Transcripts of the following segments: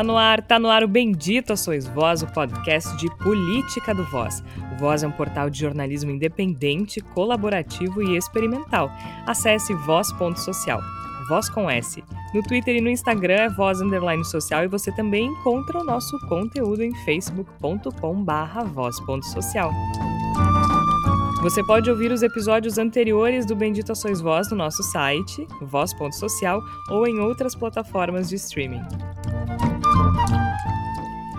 Tá no ar, tá no ar o Bendito Sois Voz, o podcast de política do Voz. O Voz é um portal de jornalismo independente, colaborativo e experimental. Acesse voz.social. Voz com S. No Twitter e no Instagram é Voz Underline Social e você também encontra o nosso conteúdo em facebook.com barra voz.social. Você pode ouvir os episódios anteriores do Bendita Sois Voz no nosso site, voz.social, ou em outras plataformas de streaming.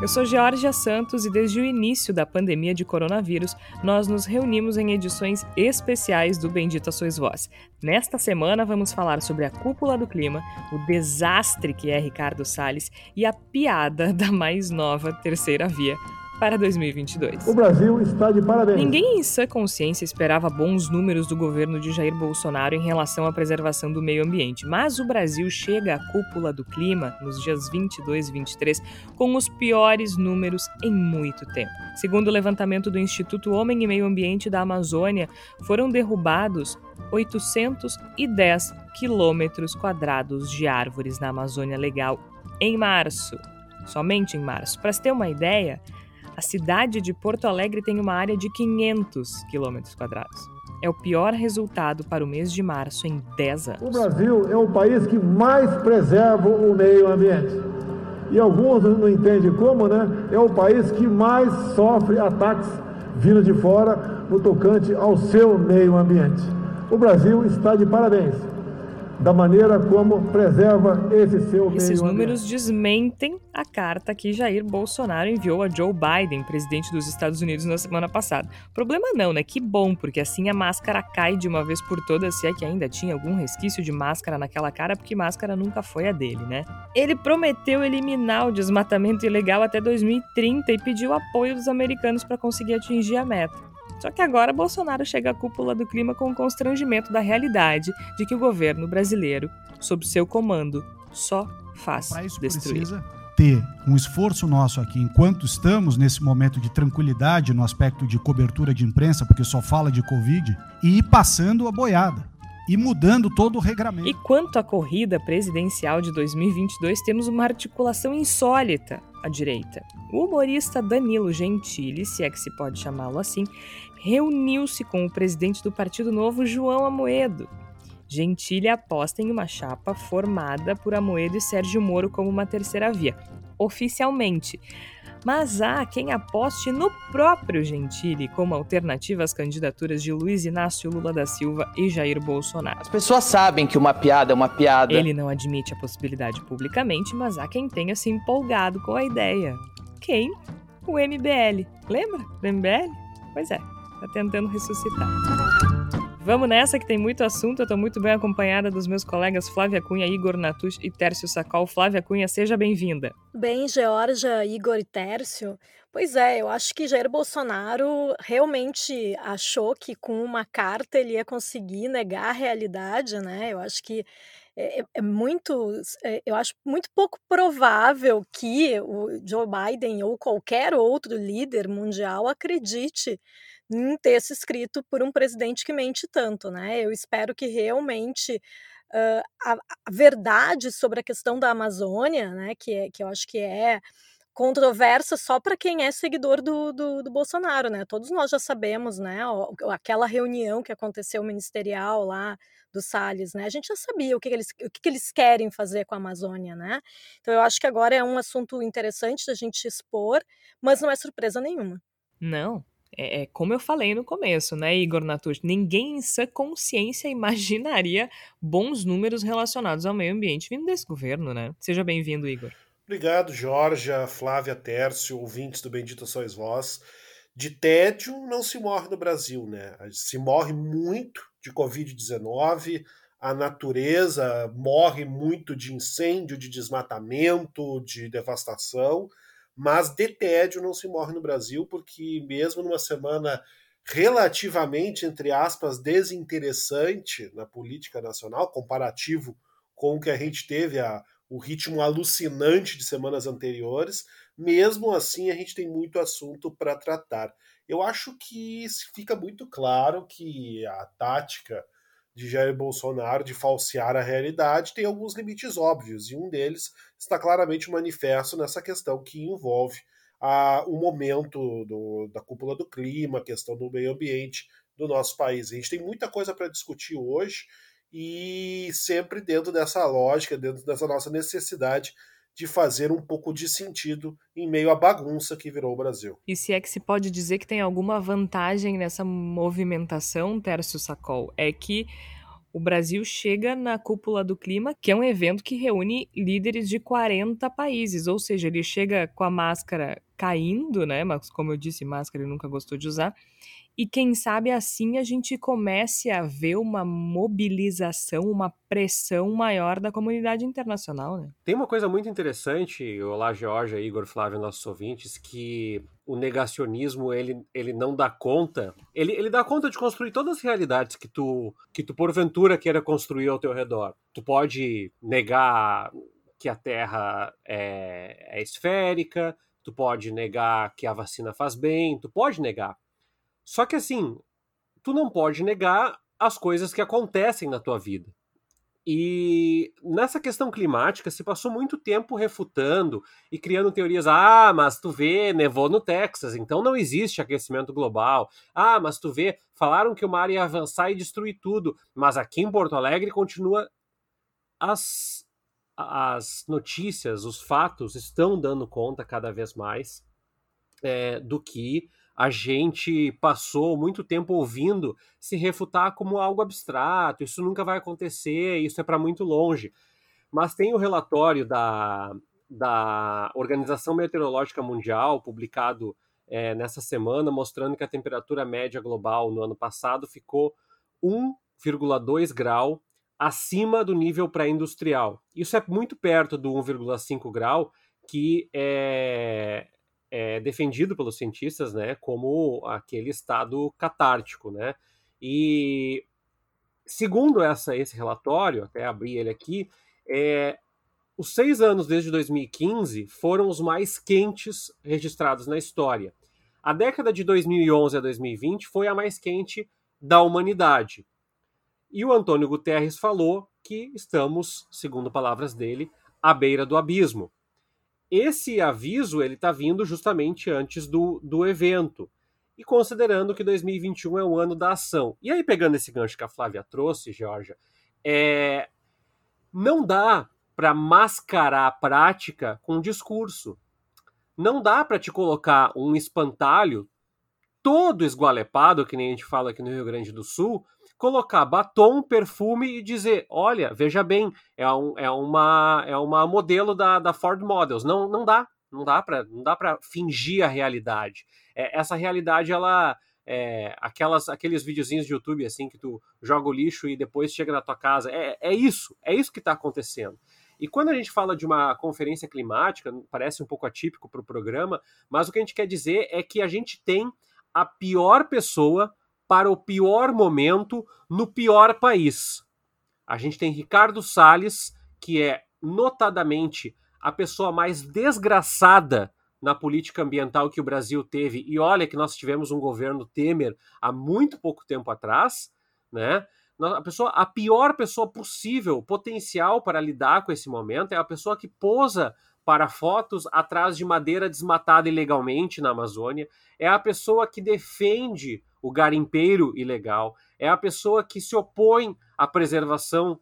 Eu sou Georgia Santos e desde o início da pandemia de coronavírus, nós nos reunimos em edições especiais do Bendita Sois Voz. Nesta semana vamos falar sobre a cúpula do clima, o desastre que é Ricardo Salles e a piada da mais nova terceira via, para 2022. O Brasil está de parabéns. Ninguém em sã consciência esperava bons números do governo de Jair Bolsonaro em relação à preservação do meio ambiente, mas o Brasil chega à cúpula do clima nos dias 22 e 23 com os piores números em muito tempo. Segundo o levantamento do Instituto Homem e Meio Ambiente da Amazônia, foram derrubados 810 quilômetros quadrados de árvores na Amazônia Legal em março. Somente em março. Para se ter uma ideia, a cidade de Porto Alegre tem uma área de 500 quilômetros quadrados. É o pior resultado para o mês de março em 10 anos. O Brasil é o país que mais preserva o meio ambiente. E alguns não entendem como, né? É o país que mais sofre ataques vindo de fora no tocante ao seu meio ambiente. O Brasil está de parabéns da maneira como preserva esse seu meio Esses ambiente. números desmentem a carta que Jair Bolsonaro enviou a Joe Biden, presidente dos Estados Unidos, na semana passada. Problema não, né? Que bom, porque assim a máscara cai de uma vez por todas, se é que ainda tinha algum resquício de máscara naquela cara, porque máscara nunca foi a dele, né? Ele prometeu eliminar o desmatamento ilegal até 2030 e pediu apoio dos americanos para conseguir atingir a meta. Só que agora Bolsonaro chega à cúpula do clima com o constrangimento da realidade de que o governo brasileiro, sob seu comando, só faz Para isso destruir. precisa ter um esforço nosso aqui, enquanto estamos nesse momento de tranquilidade no aspecto de cobertura de imprensa, porque só fala de Covid, e ir passando a boiada e mudando todo o regramento. E quanto à corrida presidencial de 2022, temos uma articulação insólita à direita. O humorista Danilo Gentili, se é que se pode chamá-lo assim, reuniu-se com o presidente do Partido Novo, João Amoedo. Gentili aposta em uma chapa formada por Amoedo e Sérgio Moro como uma terceira via, oficialmente. Mas há quem aposte no próprio Gentili como alternativa às candidaturas de Luiz Inácio Lula da Silva e Jair Bolsonaro. As pessoas sabem que uma piada é uma piada. Ele não admite a possibilidade publicamente, mas há quem tenha se empolgado com a ideia. Quem? O MBL. Lembra do MBL? Pois é, tá tentando ressuscitar. Vamos nessa que tem muito assunto. Eu tô muito bem acompanhada dos meus colegas Flávia Cunha, Igor Natush e Tércio Sacol. Flávia Cunha, seja bem-vinda. Bem, Georgia, Igor e Tércio. Pois é, eu acho que Jair Bolsonaro realmente achou que com uma carta ele ia conseguir negar a realidade, né? Eu acho que é, é muito, é, eu acho muito pouco provável que o Joe Biden ou qualquer outro líder mundial acredite em ter se escrito por um presidente que mente tanto, né? Eu espero que realmente uh, a, a, verdade sobre a questão da Amazônia, né, que, é, que eu acho que é controversa só para quem é seguidor do, do, do, Bolsonaro, né? Todos nós já sabemos, né? Aquela reunião que aconteceu ministerial lá do Salles, né? A gente já sabia o que, eles, o que, eles querem fazer com a Amazônia, né? Então eu acho que agora é um assunto interessante da gente expor, mas não é surpresa nenhuma. Não, é, é, como eu falei no começo, né, Igor Natush? Ninguém em sua consciência imaginaria bons números relacionados ao meio ambiente vindo desse governo, né? Seja bem-vindo, Igor. Obrigado, Georgia, Flávia Tércio, ouvintes do Bendito Sois Vós. De tédio não se morre no Brasil, né? Se morre muito de Covid-19, a natureza morre muito de incêndio, de desmatamento, de devastação mas de tédio não se morre no Brasil, porque mesmo numa semana relativamente, entre aspas, desinteressante na política nacional, comparativo com o que a gente teve, a, o ritmo alucinante de semanas anteriores, mesmo assim a gente tem muito assunto para tratar. Eu acho que fica muito claro que a tática de Jair Bolsonaro de falsear a realidade tem alguns limites óbvios, e um deles está claramente manifesto nessa questão que envolve a, o momento do, da cúpula do clima, a questão do meio ambiente do nosso país. A gente tem muita coisa para discutir hoje e sempre dentro dessa lógica, dentro dessa nossa necessidade de fazer um pouco de sentido em meio à bagunça que virou o Brasil. E se é que se pode dizer que tem alguma vantagem nessa movimentação, Tércio Sacol, é que o Brasil chega na cúpula do clima, que é um evento que reúne líderes de 40 países, ou seja, ele chega com a máscara caindo, né? Mas como eu disse, máscara ele nunca gostou de usar. E quem sabe assim a gente comece a ver uma mobilização, uma pressão maior da comunidade internacional, né? Tem uma coisa muito interessante, Olá Georgia, Igor Flávio, nossos ouvintes, que o negacionismo ele, ele não dá conta, ele, ele dá conta de construir todas as realidades que tu, que tu porventura queira construir ao teu redor. Tu pode negar que a Terra é, é esférica, tu pode negar que a vacina faz bem, tu pode negar. Só que assim, tu não pode negar as coisas que acontecem na tua vida. E nessa questão climática se passou muito tempo refutando e criando teorias. Ah, mas tu vê, nevou no Texas, então não existe aquecimento global. Ah, mas tu vê, falaram que o mar ia avançar e destruir tudo, mas aqui em Porto Alegre continua. As, as notícias, os fatos estão dando conta cada vez mais é, do que a gente passou muito tempo ouvindo se refutar como algo abstrato, isso nunca vai acontecer, isso é para muito longe. Mas tem o relatório da, da Organização Meteorológica Mundial, publicado é, nessa semana, mostrando que a temperatura média global no ano passado ficou 1,2 grau acima do nível pré-industrial. Isso é muito perto do 1,5 grau, que é, é defendido pelos cientistas né, como aquele estado catártico. Né? E segundo essa, esse relatório, até abri ele aqui, é, os seis anos desde 2015 foram os mais quentes registrados na história. A década de 2011 a 2020 foi a mais quente da humanidade. E o Antônio Guterres falou que estamos, segundo palavras dele, à beira do abismo esse aviso ele está vindo justamente antes do, do evento. E considerando que 2021 é o ano da ação. E aí, pegando esse gancho que a Flávia trouxe, Georgia, é... não dá para mascarar a prática com discurso. Não dá para te colocar um espantalho todo esgualepado, que nem a gente fala aqui no Rio Grande do Sul, colocar batom, perfume e dizer: olha, veja bem, é, um, é, uma, é uma modelo da, da Ford Models. Não, não dá, não dá para não dá para fingir a realidade. É, essa realidade, ela é, aquelas, aqueles videozinhos de YouTube assim que tu joga o lixo e depois chega na tua casa. É, é isso, é isso que está acontecendo. E quando a gente fala de uma conferência climática, parece um pouco atípico para o programa, mas o que a gente quer dizer é que a gente tem a pior pessoa para o pior momento no pior país. A gente tem Ricardo Salles, que é notadamente a pessoa mais desgraçada na política ambiental que o Brasil teve. E olha que nós tivemos um governo Temer há muito pouco tempo atrás, né? A pessoa, a pior pessoa possível, potencial para lidar com esse momento é a pessoa que posa para fotos atrás de madeira desmatada ilegalmente na Amazônia, é a pessoa que defende o garimpeiro ilegal, é a pessoa que se opõe à preservação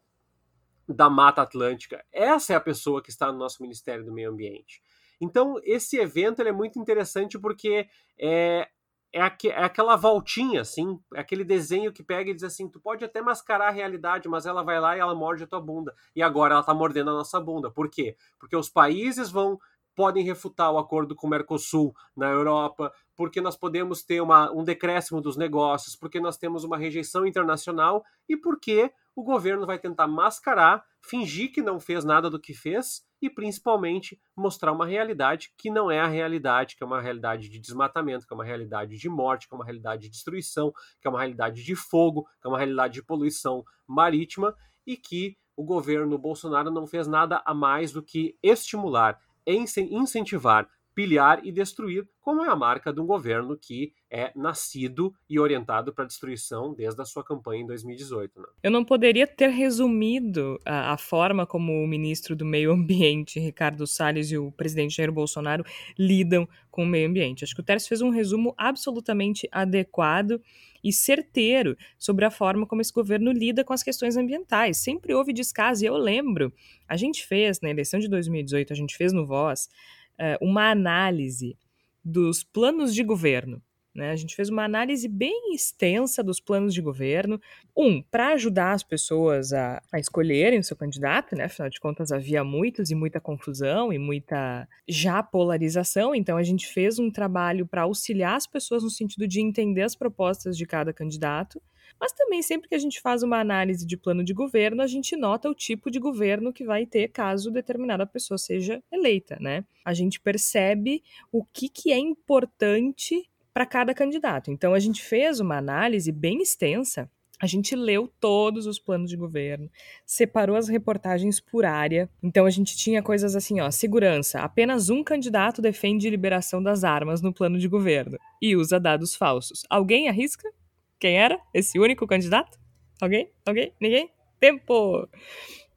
da Mata Atlântica. Essa é a pessoa que está no nosso Ministério do Meio Ambiente. Então, esse evento é muito interessante porque é, é, aqu é, aquela voltinha, assim, é aquele desenho que pega e diz assim: tu pode até mascarar a realidade, mas ela vai lá e ela morde a tua bunda. E agora ela está mordendo a nossa bunda. Por quê? Porque os países vão podem refutar o acordo com o Mercosul na Europa, porque nós podemos ter uma, um decréscimo dos negócios, porque nós temos uma rejeição internacional e porque o governo vai tentar mascarar, fingir que não fez nada do que fez e principalmente mostrar uma realidade que não é a realidade, que é uma realidade de desmatamento, que é uma realidade de morte, que é uma realidade de destruição, que é uma realidade de fogo, que é uma realidade de poluição marítima e que o governo Bolsonaro não fez nada a mais do que estimular incentivar pilhar e destruir, como é a marca de um governo que é nascido e orientado para a destruição desde a sua campanha em 2018. Né? Eu não poderia ter resumido a, a, forma como o ministro do Meio Ambiente, Ricardo Salles, e o presidente Jair Bolsonaro lidam com o meio ambiente. Acho que o Tércio fez um resumo absolutamente adequado e certeiro sobre a forma como esse governo lida com as questões ambientais. Sempre houve descaso, e eu lembro, a gente fez, na eleição de 2018, a gente fez no Voz, eh, uma análise dos planos de governo né? A gente fez uma análise bem extensa dos planos de governo. Um, para ajudar as pessoas a, a, escolherem o seu candidato, né? afinal de contas havia muitos e muita confusão e muita já polarização, então a gente fez um trabalho para auxiliar as pessoas no sentido de entender as propostas de cada candidato. Mas também, sempre que a gente faz uma análise de plano de governo, a gente nota o tipo de governo que vai ter caso determinada pessoa seja eleita, né? A gente percebe o que, que é importante para cada candidato. Então a gente fez uma análise bem extensa. A gente leu todos os planos de governo, separou as reportagens por área. Então a gente tinha coisas assim, ó, segurança. Apenas um candidato defende liberação das armas no plano de governo e usa dados falsos. Alguém arrisca? Quem era esse único candidato? Alguém? Alguém? Ninguém? Tempo!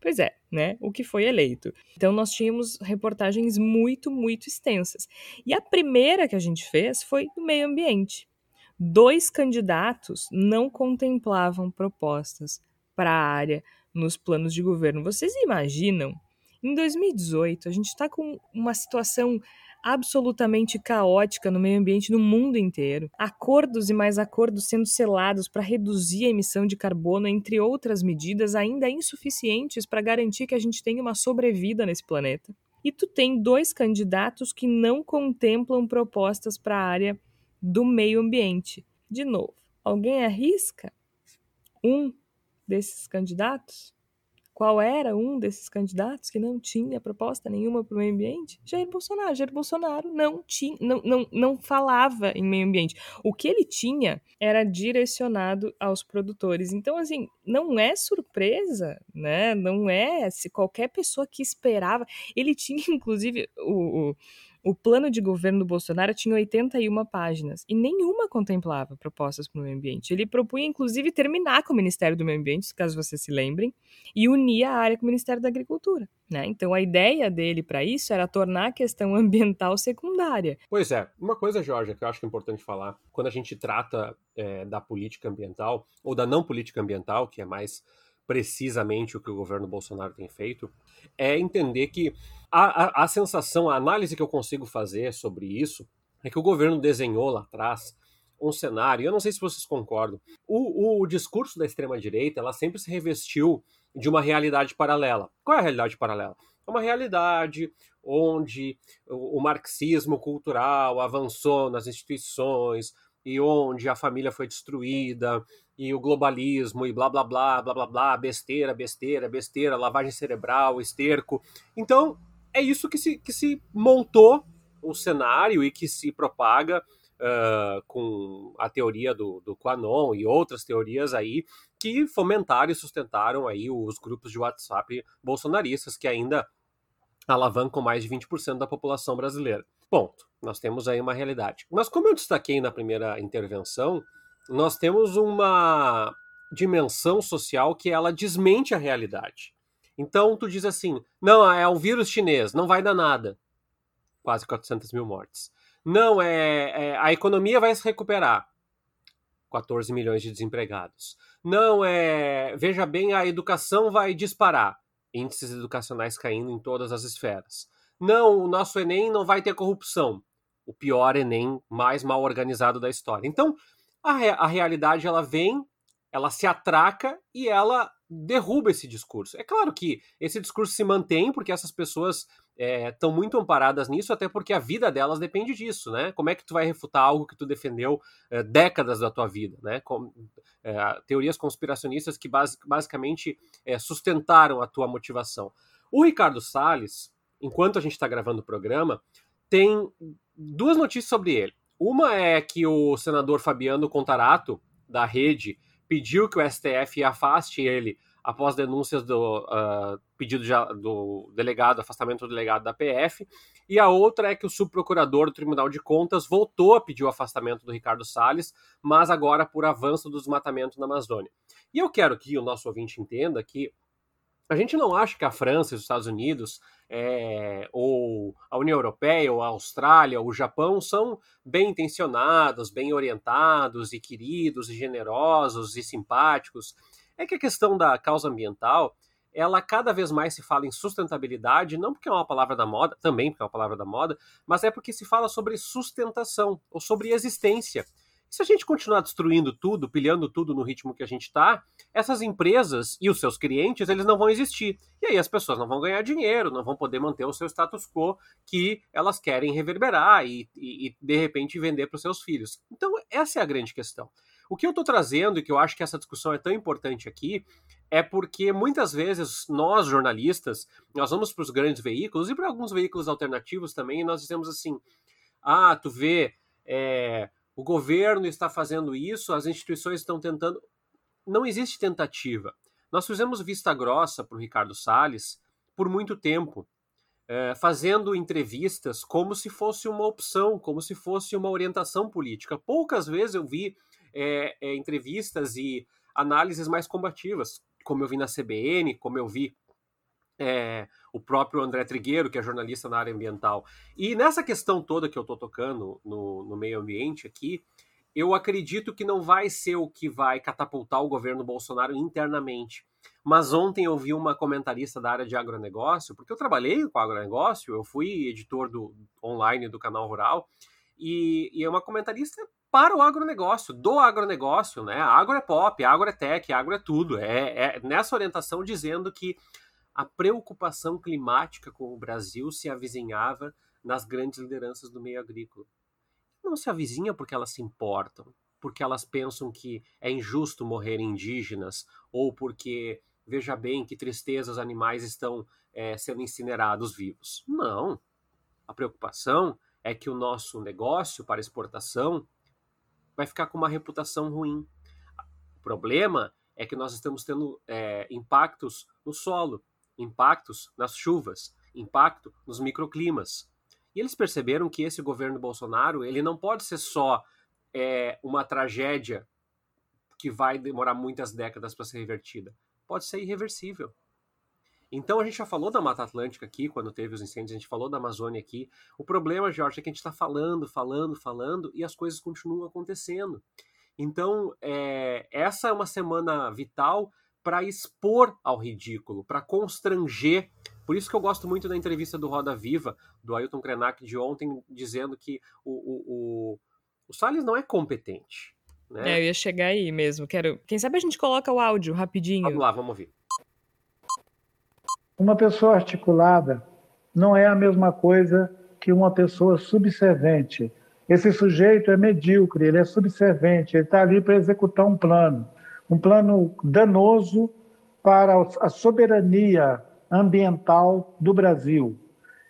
Pois é, né? O que foi eleito. Então nós tínhamos reportagens muito, muito extensas. E a primeira que a gente fez foi do meio ambiente. Dois candidatos não contemplavam propostas para a área nos planos de governo. Vocês imaginam? Em 2018, a gente está com uma situação absolutamente caótica no meio ambiente no mundo inteiro. Acordos e mais acordos sendo selados para reduzir a emissão de carbono, entre outras medidas ainda insuficientes para garantir que a gente tenha uma sobrevida nesse planeta. E tu tem dois candidatos que não contemplam propostas para a área do meio ambiente. De novo, alguém arrisca um desses candidatos? Qual era um desses candidatos que não tinha proposta nenhuma para o meio ambiente? Jair Bolsonaro. Jair Bolsonaro não, tinha, não, não, não falava em meio ambiente. O que ele tinha era direcionado aos produtores. Então, assim, não é surpresa, né? Não é se qualquer pessoa que esperava. Ele tinha, inclusive, o, o o plano de governo do Bolsonaro tinha 81 páginas e nenhuma contemplava propostas para o meio ambiente. Ele propunha, inclusive, terminar com o Ministério do Meio Ambiente, caso vocês se lembrem, e unir a área com o Ministério da Agricultura. Né? Então, a ideia dele para isso era tornar a questão ambiental secundária. Pois é. Uma coisa, Jorge, que eu acho que é importante falar, quando a gente trata é, da política ambiental, ou da não política ambiental, que é mais precisamente o que o governo Bolsonaro tem feito, é entender que a, a, a sensação, a análise que eu consigo fazer sobre isso é que o governo desenhou lá atrás um cenário, eu não sei se vocês concordam, o, o, o discurso da extrema-direita, ela sempre se revestiu de uma realidade paralela. Qual é a realidade paralela? É uma realidade onde o, o marxismo cultural avançou nas instituições e onde a família foi destruída e o globalismo e blá blá blá blá blá blá besteira besteira besteira lavagem cerebral esterco então é isso que se, que se montou o cenário e que se propaga uh, com a teoria do, do Quanon e outras teorias aí que fomentaram e sustentaram aí os grupos de WhatsApp bolsonaristas que ainda alavancam mais de 20% da população brasileira. Ponto. Nós temos aí uma realidade. Mas como eu destaquei na primeira intervenção, nós temos uma dimensão social que ela desmente a realidade. Então tu diz assim: não, é um vírus chinês, não vai dar nada. Quase 400 mil mortes. Não, é, é a economia vai se recuperar. 14 milhões de desempregados. Não, é. Veja bem, a educação vai disparar. Índices educacionais caindo em todas as esferas. Não, o nosso Enem não vai ter corrupção. O pior Enem mais mal organizado da história. Então, a, re a realidade ela vem, ela se atraca e ela derruba esse discurso. É claro que esse discurso se mantém porque essas pessoas estão é, muito amparadas nisso, até porque a vida delas depende disso, né? Como é que tu vai refutar algo que tu defendeu é, décadas da tua vida, né? Com, é, teorias conspiracionistas que base, basicamente é, sustentaram a tua motivação. O Ricardo Salles, enquanto a gente está gravando o programa, tem duas notícias sobre ele. Uma é que o senador Fabiano Contarato, da rede, pediu que o STF afaste ele após denúncias do uh, pedido de, do delegado, afastamento do delegado da PF, e a outra é que o subprocurador do Tribunal de Contas voltou a pedir o afastamento do Ricardo Salles, mas agora por avanço do desmatamento na Amazônia. E eu quero que o nosso ouvinte entenda que a gente não acha que a França, os Estados Unidos, é, ou a União Europeia, ou a Austrália, ou o Japão são bem intencionados, bem orientados e queridos e generosos e simpáticos. É que a questão da causa ambiental, ela cada vez mais se fala em sustentabilidade, não porque é uma palavra da moda, também porque é uma palavra da moda, mas é porque se fala sobre sustentação ou sobre existência se a gente continuar destruindo tudo, pilhando tudo no ritmo que a gente está, essas empresas e os seus clientes, eles não vão existir. E aí as pessoas não vão ganhar dinheiro, não vão poder manter o seu status quo que elas querem reverberar e, e, e de repente vender para os seus filhos. Então, essa é a grande questão. O que eu estou trazendo e que eu acho que essa discussão é tão importante aqui é porque muitas vezes nós, jornalistas, nós vamos para os grandes veículos e para alguns veículos alternativos também e nós dizemos assim: ah, tu vê. É, o governo está fazendo isso, as instituições estão tentando. Não existe tentativa. Nós fizemos vista grossa para o Ricardo Salles por muito tempo, é, fazendo entrevistas como se fosse uma opção, como se fosse uma orientação política. Poucas vezes eu vi é, é, entrevistas e análises mais combativas, como eu vi na CBN, como eu vi é, o próprio André Trigueiro, que é jornalista na área ambiental. E nessa questão toda que eu estou tocando no, no meio ambiente aqui, eu acredito que não vai ser o que vai catapultar o governo Bolsonaro internamente. Mas ontem eu vi uma comentarista da área de agronegócio, porque eu trabalhei com agronegócio, eu fui editor do online do canal Rural, e, e é uma comentarista para o agronegócio, do agronegócio, né? Agro é pop, agro é tech, agro é tudo. É, é nessa orientação dizendo que a preocupação climática com o Brasil se avizinhava nas grandes lideranças do meio agrícola. Não se avizinha porque elas se importam, porque elas pensam que é injusto morrer indígenas, ou porque, veja bem, que tristeza os animais estão é, sendo incinerados vivos. Não. A preocupação é que o nosso negócio para exportação vai ficar com uma reputação ruim. O problema é que nós estamos tendo é, impactos no solo, impactos nas chuvas, impacto nos microclimas. E eles perceberam que esse governo Bolsonaro ele não pode ser só é, uma tragédia que vai demorar muitas décadas para ser revertida. Pode ser irreversível. Então a gente já falou da Mata Atlântica aqui, quando teve os incêndios, a gente falou da Amazônia aqui. O problema, Jorge, é que a gente está falando, falando, falando e as coisas continuam acontecendo. Então, é, essa é uma semana vital para expor ao ridículo, para constranger. Por isso que eu gosto muito da entrevista do Roda Viva, do Ailton Krenak de ontem, dizendo que o, o, o, o Salles não é competente. Né? É, eu ia chegar aí mesmo. Quero. Quem sabe a gente coloca o áudio rapidinho. Vamos lá, vamos ouvir. Uma pessoa articulada não é a mesma coisa que uma pessoa subservente. Esse sujeito é medíocre, ele é subservente, ele está ali para executar um plano um plano danoso para a soberania ambiental do Brasil.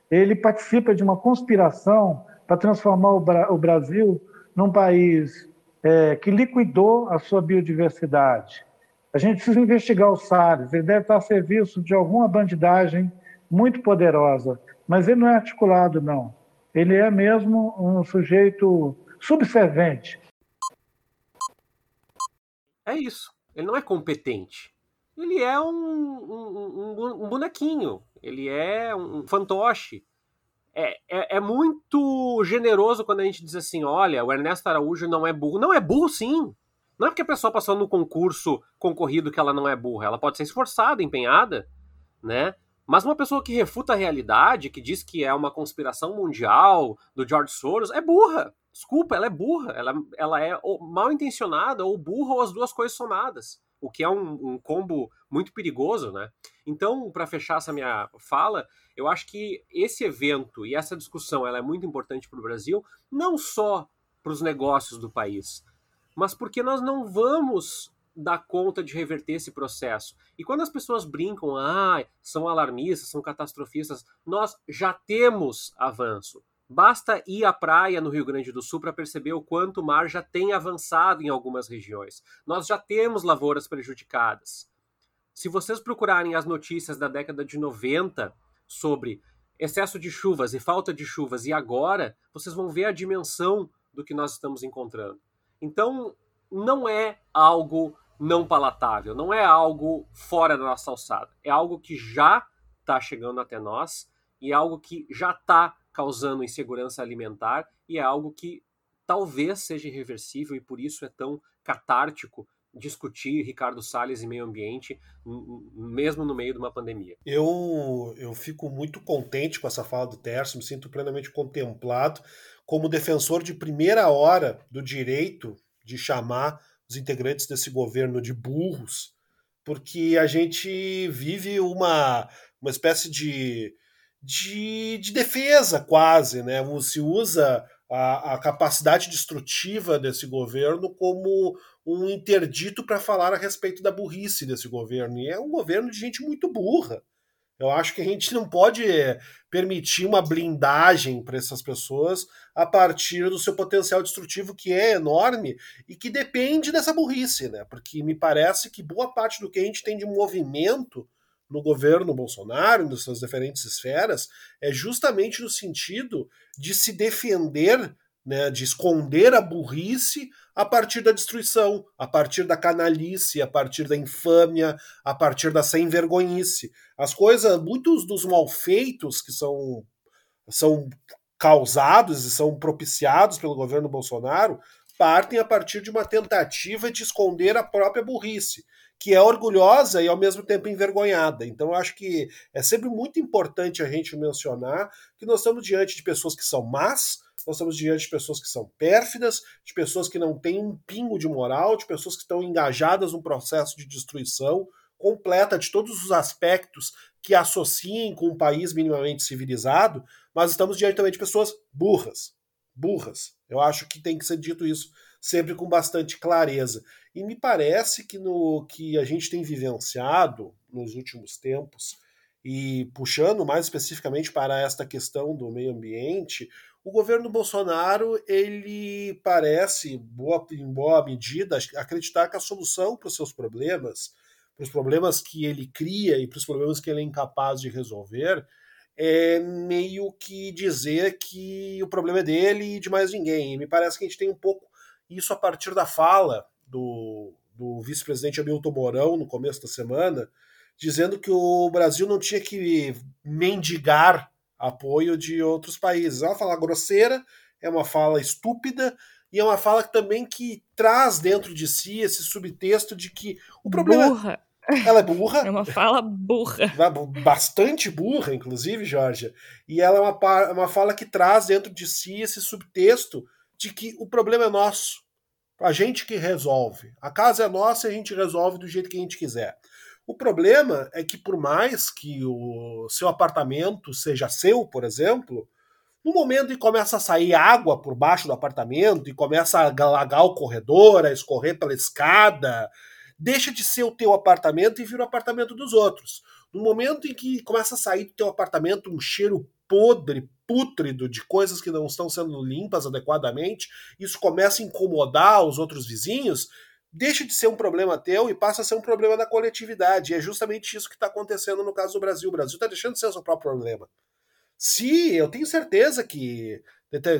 Ele participa de uma conspiração para transformar o, Brasil num país é, que liquidou a sua biodiversidade. A gente precisa investigar o Salles, ele deve estar a serviço de alguma bandidagem muito poderosa, mas ele não é articulado, não. Ele é mesmo um sujeito subservente, é isso. Ele não é competente. Ele é um, um, um, um bonequinho. Ele é um fantoche. É, é, é, muito generoso quando a gente diz assim: olha, o Ernesto Araújo não é burro. Não é burro, sim. Não é porque a pessoa passou no concurso concorrido que ela não é burra. Ela pode ser esforçada, empenhada, né? Mas uma pessoa que refuta a realidade, que diz que é uma conspiração mundial do George Soros, é burra. Desculpa, ela é burra. Ela, ela é mal intencionada, ou burra, ou as duas coisas somadas. O que é um, um combo muito perigoso, né? Então, para fechar essa minha fala, eu acho que esse evento e essa discussão ela é muito importante para o Brasil, não só para os negócios do país, mas porque nós não vamos dar conta de reverter esse processo. E quando as pessoas brincam, ah, são alarmistas, são catastrofistas, nós já temos avanço. Basta ir à praia no Rio Grande do Sul para perceber o quanto o mar já tem avançado em algumas regiões. Nós já temos lavouras prejudicadas. Se vocês procurarem as notícias da década de 90 sobre excesso de chuvas e falta de chuvas e agora, vocês vão ver a dimensão do que nós estamos encontrando. Então, não é algo não palatável, não é algo fora da nossa alçada. É algo que já está chegando até nós e é algo que já está causando insegurança alimentar e é algo que talvez seja irreversível e por isso é tão catártico discutir Ricardo Salles e meio ambiente, mesmo no meio de uma pandemia. Eu, eu fico muito contente com essa fala do Terço, me sinto plenamente contemplado como defensor de primeira hora do direito de chamar os integrantes desse governo de burros, porque a gente vive uma, uma espécie de, de, de defesa quase, né? Se usa a, a capacidade destrutiva desse governo como um interdito para falar a respeito da burrice desse governo. E é um governo de gente muito burra. Eu acho que a gente não pode permitir uma blindagem para essas pessoas a partir do seu potencial destrutivo, que é enorme e que depende dessa burrice, né? Porque me parece que boa parte do que a gente tem de movimento no governo Bolsonaro, nas suas diferentes esferas, é justamente no sentido de se defender, né, de esconder a burrice a partir da destruição, a partir da canalice, a partir da infâmia, a partir da sem vergonhice. As coisas, muitos dos malfeitos que são, são causados e são propiciados pelo governo Bolsonaro partem a partir de uma tentativa de esconder a própria burrice que é orgulhosa e ao mesmo tempo envergonhada. Então eu acho que é sempre muito importante a gente mencionar que nós estamos diante de pessoas que são más, nós estamos diante de pessoas que são pérfidas, de pessoas que não têm um pingo de moral, de pessoas que estão engajadas num processo de destruição completa de todos os aspectos que associem com um país minimamente civilizado, mas estamos diante também de pessoas burras. Burras. Eu acho que tem que ser dito isso sempre com bastante clareza. E me parece que no que a gente tem vivenciado nos últimos tempos, e puxando mais especificamente para esta questão do meio ambiente, o governo Bolsonaro ele parece, boa, em boa medida, acreditar que a solução para os seus problemas, para os problemas que ele cria e para os problemas que ele é incapaz de resolver, é meio que dizer que o problema é dele e de mais ninguém. E me parece que a gente tem um pouco isso a partir da fala do, do vice-presidente Hamilton Mourão no começo da semana, dizendo que o Brasil não tinha que mendigar apoio de outros países. É uma fala grosseira, é uma fala estúpida e é uma fala também que traz dentro de si esse subtexto de que o problema burra. ela é burra. É uma fala burra. Bastante burra, inclusive, Jorge. E ela é uma, uma fala que traz dentro de si esse subtexto de que o problema é nosso. A gente que resolve. A casa é nossa e a gente resolve do jeito que a gente quiser. O problema é que, por mais que o seu apartamento seja seu, por exemplo, no momento em que começa a sair água por baixo do apartamento e começa a alagar o corredor, a escorrer pela escada, deixa de ser o teu apartamento e vira o apartamento dos outros. No momento em que começa a sair do teu apartamento um cheiro podre, pútrido de coisas que não estão sendo limpas adequadamente, isso começa a incomodar os outros vizinhos, deixa de ser um problema teu e passa a ser um problema da coletividade. E é justamente isso que está acontecendo no caso do Brasil. O Brasil está deixando de ser o seu próprio problema. Se eu tenho certeza que,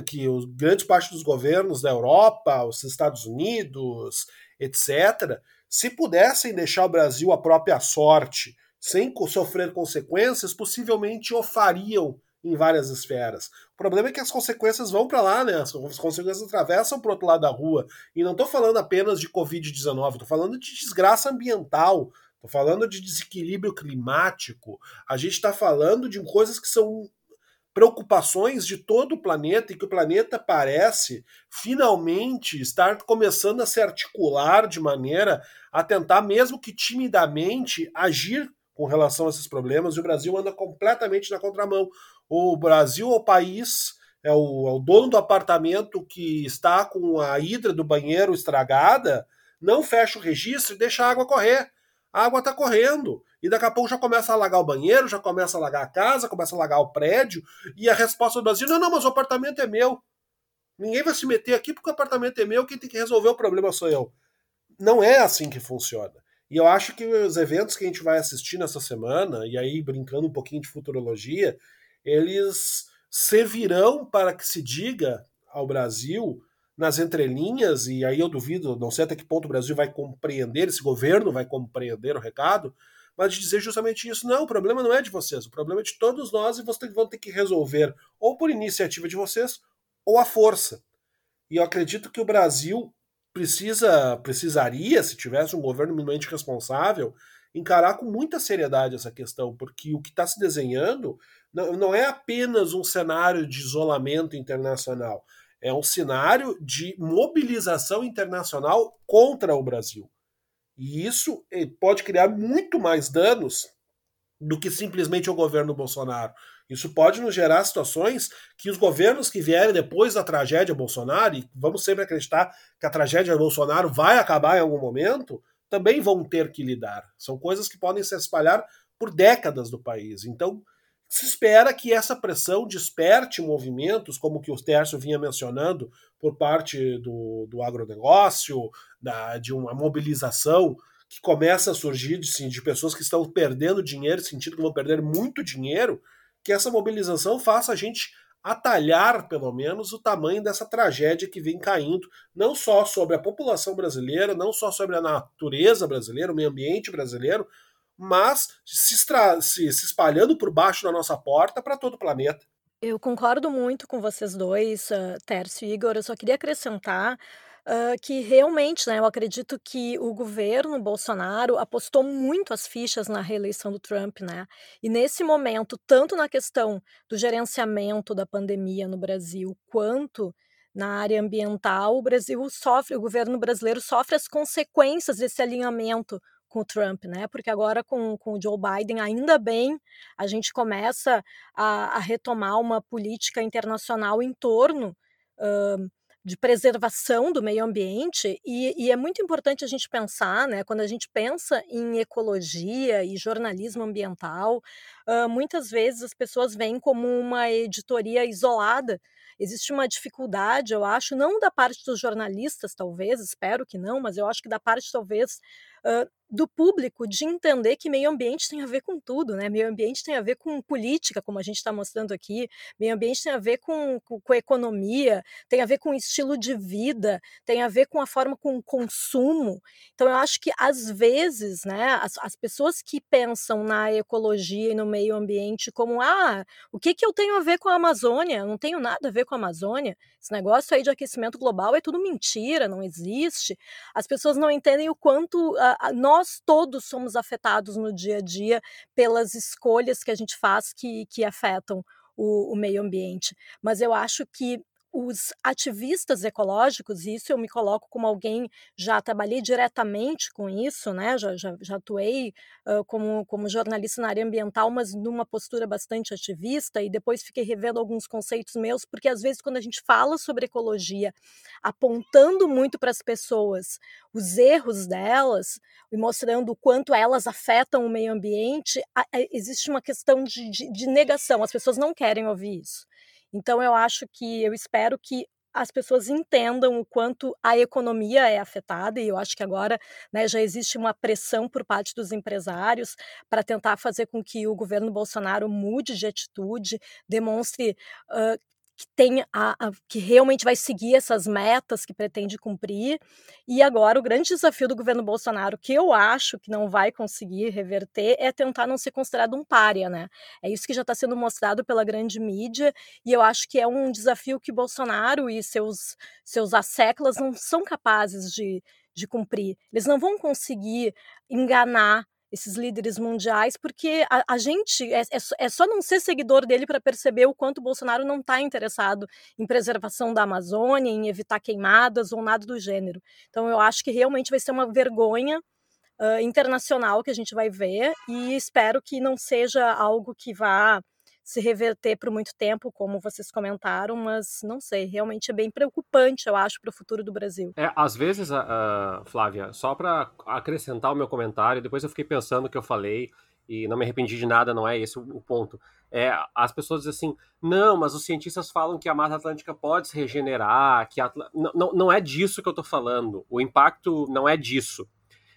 que os grandes parte dos governos da Europa, os Estados Unidos, etc., se pudessem deixar o Brasil à própria sorte, sem sofrer consequências, possivelmente o fariam em várias esferas. O problema é que as consequências vão para lá, né? As consequências atravessam para outro lado da rua. E não estou falando apenas de Covid-19, estou falando de desgraça ambiental, estou falando de desequilíbrio climático. A gente está falando de coisas que são preocupações de todo o planeta e que o planeta parece finalmente estar começando a se articular de maneira a tentar, mesmo que timidamente, agir com relação a esses problemas. E o Brasil anda completamente na contramão. O Brasil o país, é o, é o dono do apartamento que está com a hidra do banheiro estragada, não fecha o registro e deixa a água correr. A água está correndo. E daqui a pouco já começa a alagar o banheiro, já começa a alagar a casa, começa a alagar o prédio. E a resposta do Brasil: não, não, mas o apartamento é meu. Ninguém vai se meter aqui porque o apartamento é meu, quem tem que resolver o problema sou eu. Não é assim que funciona. E eu acho que os eventos que a gente vai assistir nessa semana, e aí brincando um pouquinho de futurologia, eles servirão para que se diga ao Brasil, nas entrelinhas, e aí eu duvido, não sei até que ponto o Brasil vai compreender, esse governo vai compreender o recado, mas de dizer justamente isso. Não, o problema não é de vocês, o problema é de todos nós e vocês vão ter que resolver ou por iniciativa de vocês ou à força. E eu acredito que o Brasil precisa, precisaria, se tivesse um governo minimamente responsável, encarar com muita seriedade essa questão, porque o que está se desenhando não, não é apenas um cenário de isolamento internacional, é um cenário de mobilização internacional contra o Brasil. E isso eh, pode criar muito mais danos do que simplesmente o governo Bolsonaro. Isso pode nos gerar situações que os governos que vierem depois da tragédia Bolsonaro, e vamos sempre acreditar que a tragédia Bolsonaro vai acabar em algum momento, também vão ter que lidar. São coisas que podem se espalhar por décadas do país. Então, se espera que essa pressão desperte movimentos, como que o Tércio vinha mencionando, por parte do, do agronegócio, da, de uma mobilização que começa a surgir de, sim, de pessoas que estão perdendo dinheiro, sentindo que vão perder muito dinheiro, que essa mobilização faça a gente atalhar, pelo menos, o tamanho dessa tragédia que vem caindo, não só sobre a população brasileira, não só sobre a natureza brasileira, o meio ambiente brasileiro, mas se, se, se espalhando por baixo da nossa porta para todo o planeta. Eu concordo muito com vocês dois, uh, Tércio e Igor. Eu só queria acrescentar uh, que realmente, né, eu acredito que o governo Bolsonaro apostou muito as fichas na reeleição do Trump, né? E nesse momento, tanto na questão do gerenciamento da pandemia no Brasil, quanto na área ambiental, o Brasil sofre, o governo brasileiro sofre as consequências desse alinhamento com o Trump, né? Porque agora com, com o Joe Biden, ainda bem, a gente começa a, a retomar uma política internacional em torno uh, de preservação do meio ambiente e, e, é muito importante a gente pensar, né, quando a gente pensa em ecologia e jornalismo ambiental, uh, muitas vezes as pessoas veem como uma editoria isolada. Existe uma dificuldade, eu acho, não da parte dos jornalistas, talvez, espero que não, mas eu acho que da parte, talvez, do público de entender que meio ambiente tem a ver com tudo, né? Meio ambiente tem a ver com política, como a gente está mostrando aqui, meio ambiente tem a ver com, com, com, economia, tem a ver com estilo de vida, tem a ver com a forma com o consumo. Então, eu acho que às vezes, né, as, as pessoas que pensam na ecologia e no meio ambiente como, ah, o que, que eu tenho a ver com a Amazônia? Eu não tenho nada a ver com a Amazônia. Esse negócio aí de aquecimento global é tudo mentira, não existe. As pessoas não entendem o quanto nós todos somos afetados no dia a dia pelas escolhas que a gente faz que, que afetam o, o meio ambiente. Mas eu acho que os ativistas ecológicos, e isso eu me coloco como alguém, já trabalhei diretamente com isso, né? já, já, já atuei uh, como, como jornalista na área ambiental, mas numa postura bastante ativista, e depois fiquei revendo alguns conceitos meus, porque às vezes quando a gente fala sobre ecologia, apontando muito para as pessoas os erros delas, e mostrando o quanto elas afetam o meio ambiente, existe uma questão de, de, de negação, as pessoas não querem ouvir isso. Então eu acho que eu espero que as pessoas entendam o quanto a economia é afetada, e eu acho que agora né, já existe uma pressão por parte dos empresários para tentar fazer com que o governo Bolsonaro mude de atitude, demonstre uh, que tem a, a, que realmente vai seguir essas metas que pretende cumprir. E agora o grande desafio do governo Bolsonaro, que eu acho que não vai conseguir reverter, é tentar não ser considerado um párea, né? É isso que já está sendo mostrado pela grande mídia, e eu acho que é um desafio que Bolsonaro e seus, seus asseclas não são capazes de, de cumprir. Eles não vão conseguir enganar esses líderes mundiais, porque a, a gente é, é, é, só não ser seguidor dele para perceber o quanto o Bolsonaro não está interessado em preservação da Amazônia, em evitar queimadas ou nada do gênero. Então eu acho que realmente vai ser uma vergonha uh, internacional que a gente vai ver e espero que não seja algo que vá se reverter por muito tempo, como vocês comentaram, mas não sei, realmente é bem preocupante, eu acho, para o futuro do Brasil. É, às vezes, uh, Flávia, só para acrescentar o meu comentário, depois eu fiquei pensando o que eu falei e não me arrependi de nada, não é esse o, ponto. É, as pessoas dizem assim, não, mas os cientistas falam que a Mata Atlântica pode se regenerar, que Atl... não, não, não é disso que eu estou falando, o impacto não é disso.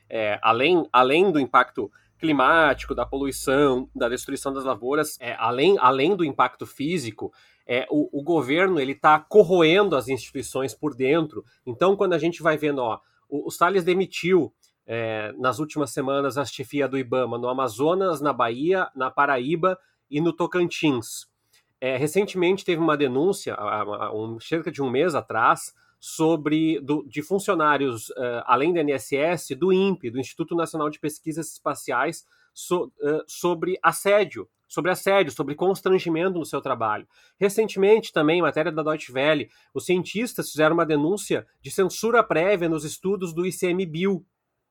é, além, além do impacto climático, da poluição, da destruição das lavouras, é, além, além do impacto físico, é, o, o, governo ele está corroendo as instituições por dentro. Então, quando a gente vai vendo, ó, o, o Salles demitiu é, nas últimas semanas a chefia do IBAMA no Amazonas, na Bahia, na Paraíba e no Tocantins. É, recentemente teve uma denúncia, há, um, cerca de um mês atrás, sobre do, de funcionários, uh, além do INSS, do INPE, do Instituto Nacional de Pesquisas Espaciais, so, uh, sobre assédio, sobre assédio, sobre constrangimento no seu trabalho. Recentemente, também, matéria da Deutsche Welle, os cientistas fizeram uma denúncia de censura prévia nos estudos do ICMBio,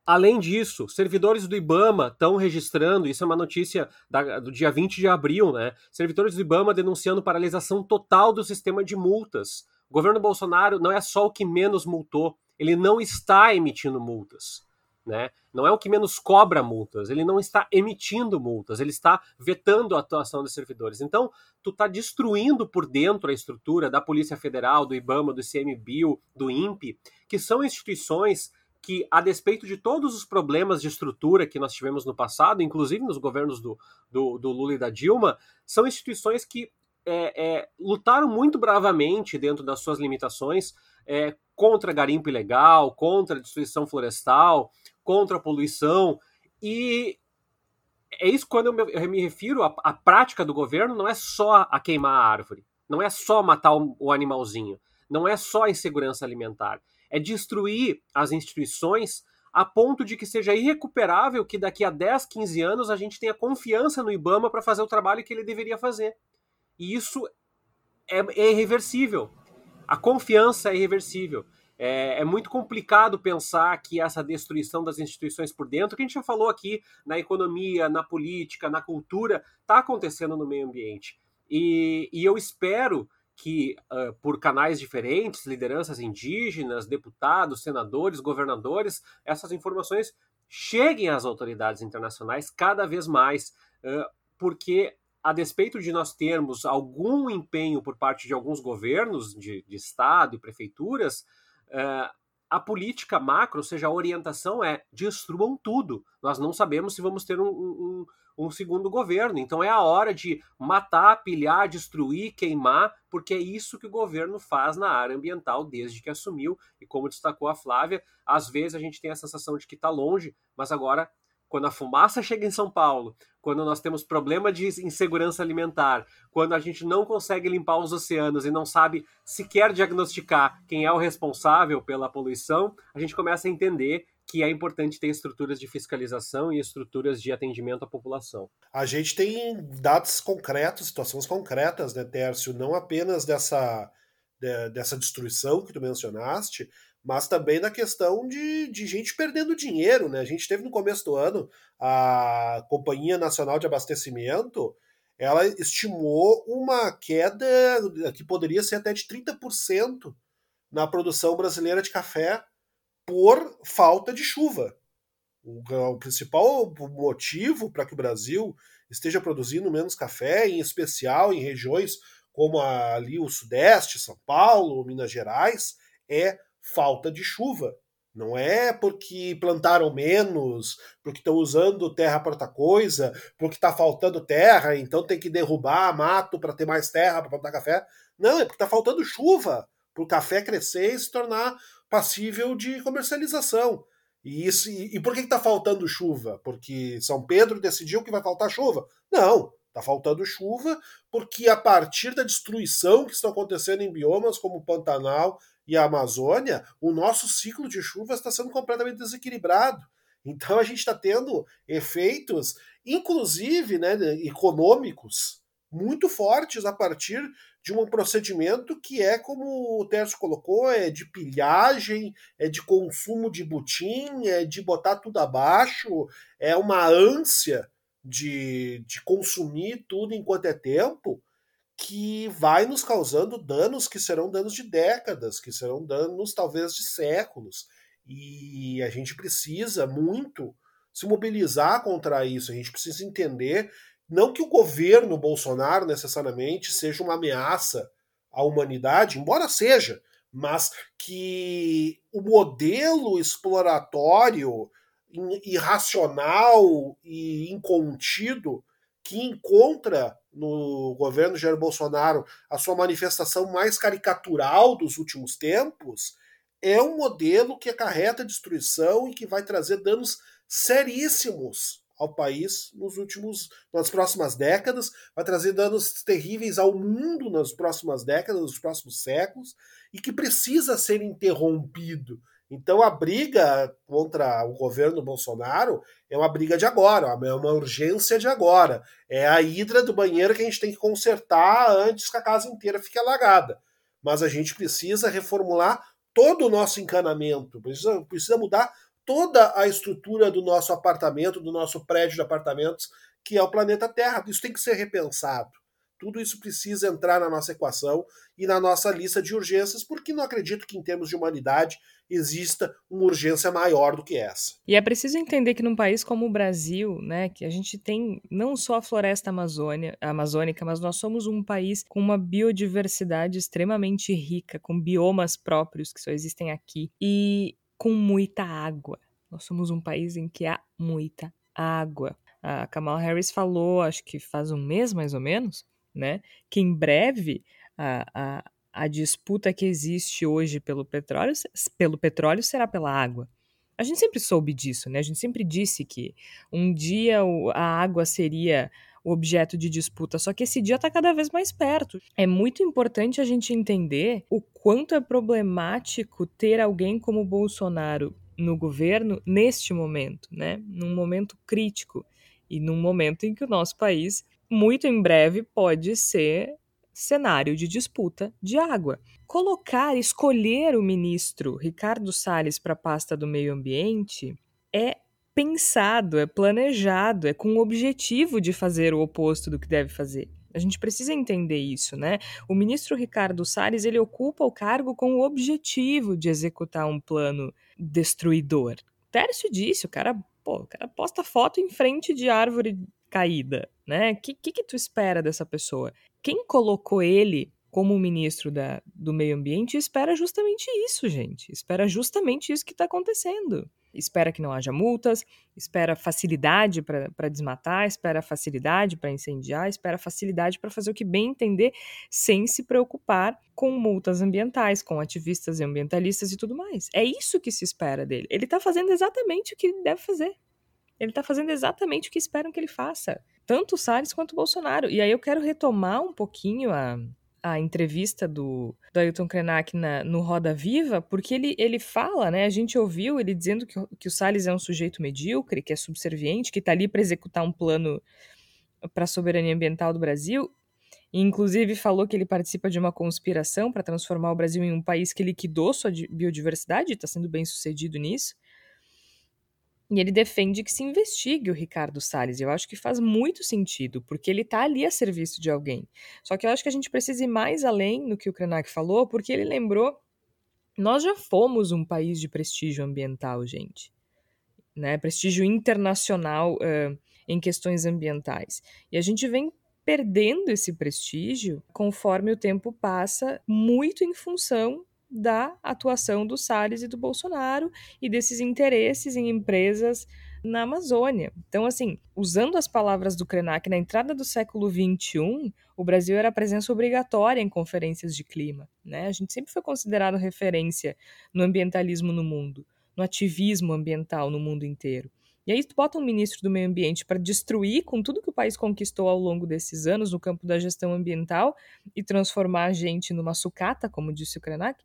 Além disso, servidores do IBAMA estão registrando, isso é uma notícia da, do dia 20 de abril, né? Servidores do IBAMA denunciando paralisação total do sistema de multas. O governo Bolsonaro não é só o que menos multou, ele não está emitindo multas. Né? Não é o que menos cobra multas, ele não está emitindo multas, ele está vetando a atuação dos servidores. Então, tu está destruindo por dentro a estrutura da Polícia Federal, do IBAMA, do ICMBio, do INPE, que são instituições que, a despeito de todos os problemas de estrutura que nós tivemos no passado, inclusive nos governos do, do, do Lula e da Dilma, são instituições que é, é, lutaram muito bravamente dentro das suas limitações é, contra garimpo ilegal, contra destruição florestal, contra a poluição. E é isso quando eu me, eu me refiro à, prática do governo, não é só a queimar a árvore, não é só matar o, o animalzinho, não é só a insegurança alimentar é destruir as instituições a ponto de que seja irrecuperável que daqui a 10, 15 anos a gente tenha confiança no IBAMA para fazer o trabalho que ele deveria fazer. E isso é, é irreversível. A confiança é irreversível. É, é, muito complicado pensar que essa destruição das instituições por dentro, que a gente já falou aqui na economia, na política, na cultura, está acontecendo no meio ambiente. E, e eu espero que, uh, por canais diferentes, lideranças indígenas, deputados, senadores, governadores, essas informações cheguem às autoridades internacionais cada vez mais, uh, porque, a despeito de nós termos algum empenho por parte de alguns governos de, de Estado e prefeituras, uh, a política macro, ou seja, a orientação é destruam tudo. Nós não sabemos se vamos ter um, um, um segundo governo. Então é a hora de matar, pilhar, destruir, queimar, porque é isso que o governo faz na área ambiental desde que assumiu. E como destacou a Flávia, às vezes a gente tem a sensação de que está longe, mas agora quando a fumaça chega em São Paulo, quando nós temos problema de insegurança alimentar, quando a gente não consegue limpar os oceanos e não sabe sequer diagnosticar quem é o responsável pela poluição, a gente começa a entender que é importante ter estruturas de fiscalização e estruturas de atendimento à população. A gente tem dados concretos, situações concretas, né, Tércio? Não apenas dessa, de, dessa destruição que tu mencionaste, mas também na questão de, de gente perdendo dinheiro, né? A gente teve no começo do ano a Companhia Nacional de Abastecimento, ela estimou uma queda que poderia ser até de 30% na produção brasileira de café por falta de chuva. O, o principal motivo para que o Brasil esteja produzindo menos café, em especial em regiões como ali o Sudeste, São Paulo, Minas Gerais, é falta de chuva. Não é porque plantaram menos, porque estão usando terra para outra coisa, porque está faltando terra, então tem que derrubar mato para ter mais terra para plantar café. Não, é porque está faltando chuva para o café crescer e se tornar passível de comercialização. E, isso, e, e por que está faltando chuva? Porque São Pedro decidiu que vai faltar chuva? Não, está faltando chuva porque a partir da destruição que está acontecendo em biomas como o Pantanal e a Amazônia, o nosso ciclo de chuvas está sendo completamente desequilibrado. Então a gente está tendo efeitos, inclusive né, econômicos, muito fortes a partir de um procedimento que é, como o Tércio colocou, é de pilhagem, é de consumo de butim, é de botar tudo abaixo, é uma ânsia de, de consumir tudo enquanto é tempo, que vai nos causando danos que serão danos de décadas, que serão danos talvez de séculos. E a gente precisa muito se mobilizar contra isso, a gente precisa entender não que o governo Bolsonaro necessariamente seja uma ameaça à humanidade, embora seja, mas que o modelo exploratório irracional e incontido que encontra no governo Jair Bolsonaro a sua manifestação mais caricatural dos últimos tempos, é um modelo que acarreta destruição e que vai trazer danos seríssimos ao país nos últimos nas próximas décadas, vai trazer danos terríveis ao mundo nas próximas décadas, nos próximos séculos, e que precisa ser interrompido. Então a briga contra o governo Bolsonaro é uma briga de agora, é uma urgência de agora. É a hidra do banheiro que a gente tem que consertar antes que a casa inteira fique alagada. Mas a gente precisa reformular todo o nosso encanamento, precisa, precisa mudar toda a estrutura do nosso apartamento, do nosso prédio de apartamentos, que é o planeta Terra. Isso tem que ser repensado. Tudo isso precisa entrar na nossa equação e na nossa lista de urgências, porque não acredito que, em termos de humanidade, exista uma urgência maior do que essa. E é preciso entender que num país como o Brasil, né, que a gente tem não só a floresta amazônia, amazônica, mas nós somos um país com uma biodiversidade extremamente rica, com biomas próprios que só existem aqui. E com muita água. Nós somos um país em que há muita água. A Kamala Harris falou, acho que faz um mês mais ou menos, né, que em breve a, a, a disputa que existe hoje pelo petróleo, pelo petróleo será pela água. A gente sempre soube disso, né? A gente sempre disse que um dia a água seria o objeto de disputa, só que esse dia está cada vez mais perto. É muito importante a gente entender o quanto é problemático ter alguém como Bolsonaro no governo neste momento, né? Num momento crítico e num momento em que o nosso país, muito em breve, pode ser cenário de disputa de água. Colocar, escolher o ministro Ricardo Salles para a pasta do meio ambiente é pensado, é planejado, é com o objetivo de fazer o oposto do que deve fazer. A gente precisa entender isso, né? O ministro Ricardo Salles, ele ocupa o cargo com o objetivo de executar um plano destruidor. Tércio disse, o cara, pô, o cara posta foto em frente de árvore caída, né? O que, que, que tu espera dessa pessoa? Quem colocou ele como ministro da, do meio ambiente espera justamente isso, gente. Espera justamente isso que está acontecendo espera que não haja multas, espera facilidade para desmatar, espera facilidade para incendiar, espera facilidade para fazer o que bem entender, sem se preocupar com multas ambientais, com ativistas e ambientalistas e tudo mais. É isso que se espera dele. Ele está fazendo exatamente o que deve fazer. Ele está fazendo exatamente o que esperam que ele faça. Tanto o Salles quanto o Bolsonaro. E aí eu quero retomar um pouquinho a, a entrevista do, do Ailton Krenak na, no Roda Viva, porque ele, ele fala, né? A gente ouviu ele dizendo que, que o Salles é um sujeito medíocre, que é subserviente, que está ali para executar um plano para a soberania ambiental do Brasil. Inclusive falou que ele participa de uma conspiração para transformar o Brasil em um país que liquidou sua biodiversidade, está sendo bem sucedido nisso. E ele defende que se investigue o Ricardo Salles. Eu acho que faz muito sentido, porque ele está ali a serviço de alguém. Só que eu acho que a gente precisa ir mais além no que o Krenak falou, porque ele lembrou. Nós já fomos um país de prestígio ambiental, gente. Né? Prestígio internacional uh, em questões ambientais. E a gente vem perdendo esse prestígio conforme o tempo passa, muito em função da atuação do Salles e do Bolsonaro e desses interesses em empresas na Amazônia. Então, assim, usando as palavras do Krenak, na entrada do século XXI, o Brasil era presença obrigatória em conferências de clima. Né? A gente sempre foi considerado referência no ambientalismo no mundo, no ativismo ambiental no mundo inteiro. E aí tu bota um ministro do meio ambiente para destruir com tudo que o país conquistou ao longo desses anos no campo da gestão ambiental e transformar a gente numa sucata, como disse o Krenak,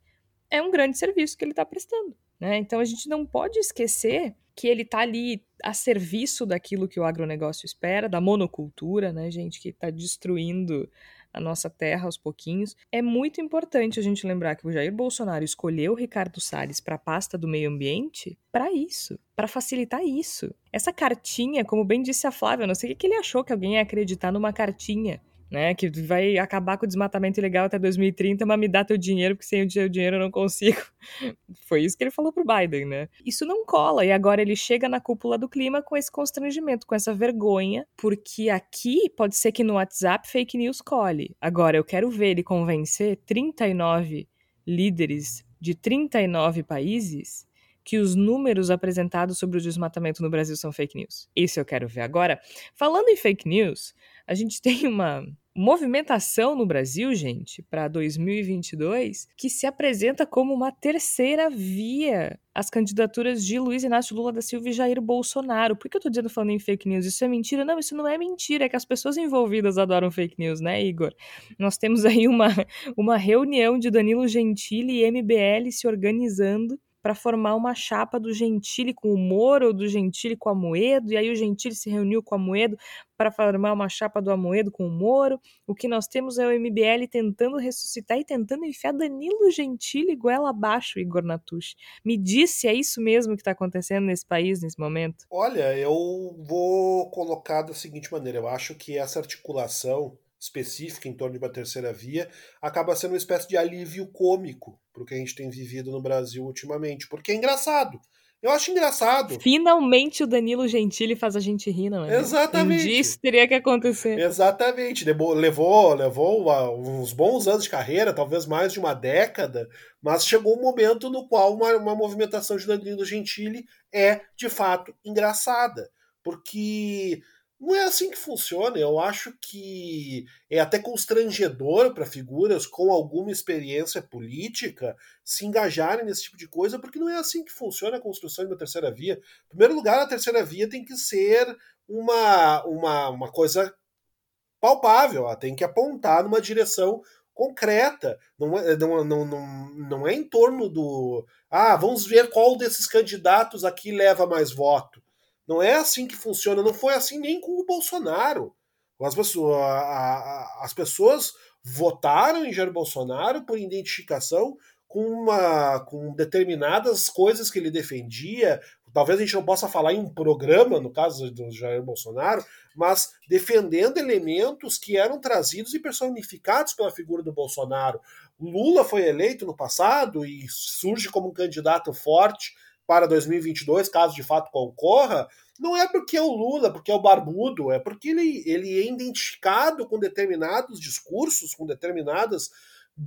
é um grande serviço que ele está prestando. Né? Então a gente não pode esquecer que ele está ali a serviço daquilo que o agronegócio espera, da monocultura, né, gente, que está destruindo a nossa terra aos pouquinhos. É muito importante a gente lembrar que o Jair Bolsonaro escolheu o Ricardo Salles para a pasta do meio ambiente para isso, para facilitar isso. Essa cartinha, como bem disse a Flávia, eu não sei o que ele achou que alguém ia acreditar numa cartinha né? Que vai acabar com o desmatamento ilegal até 2030, mas me dá teu dinheiro, porque sem o teu dinheiro eu não consigo. Foi isso que ele falou pro Biden, né? Isso não cola, e agora ele chega na cúpula do clima com esse constrangimento, com essa vergonha, porque aqui pode ser que no WhatsApp fake news cole. Agora, eu quero ver ele convencer 39 líderes de 39 países que os números apresentados sobre o desmatamento no Brasil são fake news? Isso eu quero ver agora. Falando em fake news, a gente tem uma movimentação no Brasil, gente, para 2022, que se apresenta como uma terceira via as candidaturas de Luiz Inácio Lula da Silva e Jair Bolsonaro. Por que eu tô dizendo falando em fake news? Isso é mentira? Não, isso não é mentira, é que as pessoas envolvidas adoram fake news, né, Igor? Nós temos aí uma, uma reunião de Danilo Gentili e MBL se organizando para formar uma chapa do Gentili com o Moro ou do Gentili com o Amoedo, e aí o Gentili se reuniu com o Amoedo para formar uma chapa do Amoedo com o Moro. O que nós temos é o MBL tentando ressuscitar e tentando enfiar Danilo Gentili goela abaixo, Igor Natucci. Me disse, é isso mesmo que está acontecendo nesse país nesse momento? Olha, eu vou colocar da seguinte maneira, eu acho que essa articulação específica em torno de uma terceira via acaba sendo uma espécie de alívio cômico para o que a gente tem vivido no Brasil ultimamente, porque é engraçado. Eu acho engraçado. Finalmente o Danilo Gentili faz a gente rir, não é? Exatamente. Um dia isso teria que acontecer. Exatamente. Levou, levou uns bons anos de carreira, talvez mais de uma década, mas chegou um momento no qual uma, uma movimentação de Danilo Gentili é, de fato, engraçada. Porque não é assim que funciona. Eu acho que é até constrangedor para figuras com alguma experiência política se engajarem nesse tipo de coisa, porque não é assim que funciona a construção de uma terceira via. Em primeiro lugar, a terceira via tem que ser uma, uma, uma coisa palpável, ela tem que apontar numa direção concreta. Não é, não, não, não, não é em torno do. Ah, vamos ver qual desses candidatos aqui leva mais voto não é assim que funciona, não foi assim nem com o Bolsonaro. As pessoas, a, a, as pessoas votaram em Jair Bolsonaro por identificação com, uma, com determinadas coisas que ele defendia. Talvez a gente não possa falar em um programa, no caso do Jair Bolsonaro, mas defendendo elementos que eram trazidos e personificados pela figura do Bolsonaro. Lula foi eleito no passado e surge como um candidato forte para 2022, caso de fato concorra, não é porque é o Lula, porque é o barbudo, é porque ele, ele é identificado com determinados discursos, com determinadas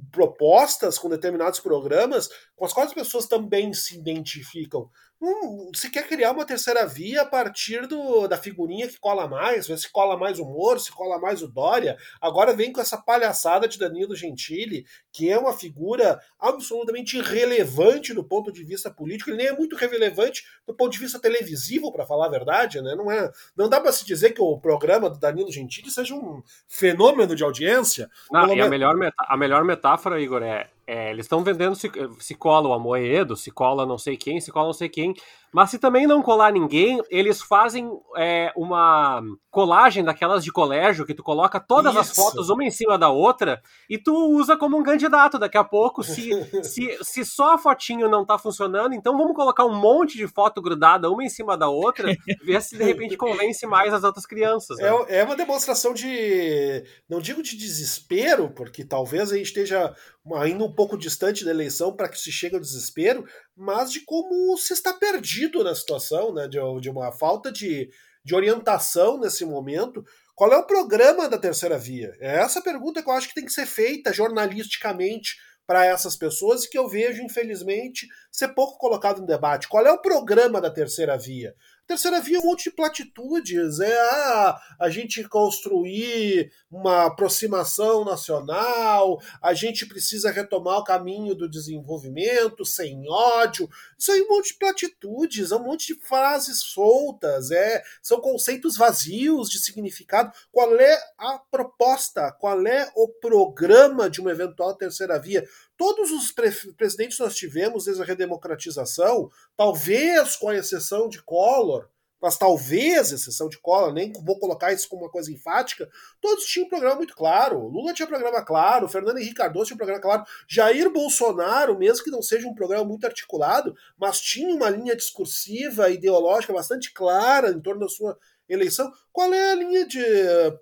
propostas, com determinados programas, com as quais as pessoas também se identificam. Hum, se quer criar uma terceira via a partir do, da figurinha que cola mais, se cola mais o Moro, se cola mais o Dória. Agora vem com essa palhaçada de Danilo Gentili, que é uma figura absolutamente irrelevante do ponto de vista político, ele nem é muito relevante do ponto de vista televisivo, para falar a verdade, né? Não, é, não dá para se dizer que o programa do Danilo Gentili seja um fenômeno de audiência. Não, e a melhor, a melhor metáfora, Igor, é é, eles estão vendendo se, se cola o Amoedo, se cola não sei quem, se cola não sei quem. Mas se também não colar ninguém, eles fazem é, uma colagem daquelas de colégio que tu coloca todas Isso. as fotos uma em cima da outra e tu usa como um candidato. Daqui a pouco, se, se, se só a fotinho não tá funcionando, então vamos colocar um monte de foto grudada uma em cima da outra, ver se de repente convence mais as outras crianças. Né? É, é uma demonstração de, não digo de desespero, porque talvez a gente esteja ainda um pouco distante da eleição para que se chegue ao desespero, mas de como se está perdido na situação, né? de, de uma falta de, de orientação nesse momento. Qual é o programa da terceira via? É essa pergunta que eu acho que tem que ser feita jornalisticamente para essas pessoas e que eu vejo, infelizmente, ser pouco colocado no debate. Qual é o programa da terceira via? Terceira via é um monte de platitudes, é ah, a gente construir uma aproximação nacional, a gente precisa retomar o caminho do desenvolvimento sem ódio. Isso aí é um monte de platitudes, é um monte de frases soltas, é, são conceitos vazios de significado. Qual é a proposta? Qual é o programa de uma eventual terceira via? Todos os pre presidentes que nós tivemos desde a redemocratização, talvez com a exceção de Collor, mas talvez exceção de Collor, nem vou colocar isso como uma coisa enfática, todos tinham um programa muito claro. Lula tinha um programa claro, Fernando Henrique Cardoso tinha um programa claro, Jair Bolsonaro, mesmo que não seja um programa muito articulado, mas tinha uma linha discursiva, ideológica bastante clara em torno da sua eleição. Qual é a linha de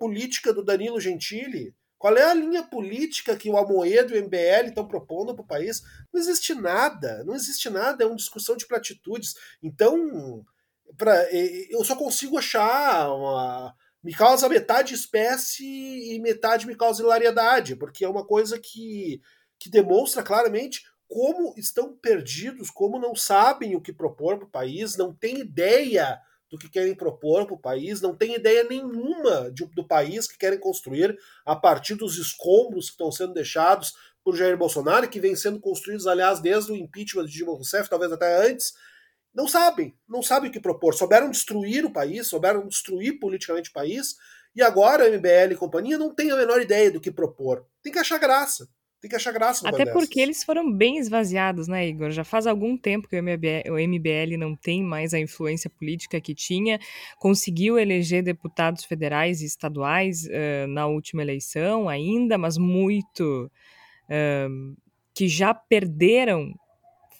política do Danilo Gentili? Qual é a linha política que o Amoedo e o MBL estão propondo para o país? Não existe nada, não existe nada, é uma discussão de platitudes. Então, pra, eu só consigo achar uma, me causa metade espécie e metade me causa hilariedade, porque é uma coisa que, que demonstra claramente como estão perdidos, como não sabem o que propor para o país, não têm ideia do que querem propor para o país, não têm ideia nenhuma de, do país que querem construir a partir dos escombros que estão sendo deixados por Jair Bolsonaro, que vem sendo construídos, aliás, desde o impeachment de Dilma Rousseff, talvez até antes, não sabem, não sabem o que propor. Souberam destruir o país, souberam destruir politicamente o país, e agora a MBL e companhia não tem a menor ideia do que propor. Tem que achar graça. Tem que achar graça. Até porque eles foram bem esvaziados, né, Igor? Já faz algum tempo que o MBL, o MBL não tem mais a influência política que tinha. Conseguiu eleger deputados federais e estaduais uh, na última eleição ainda, mas muito. Uh, que já perderam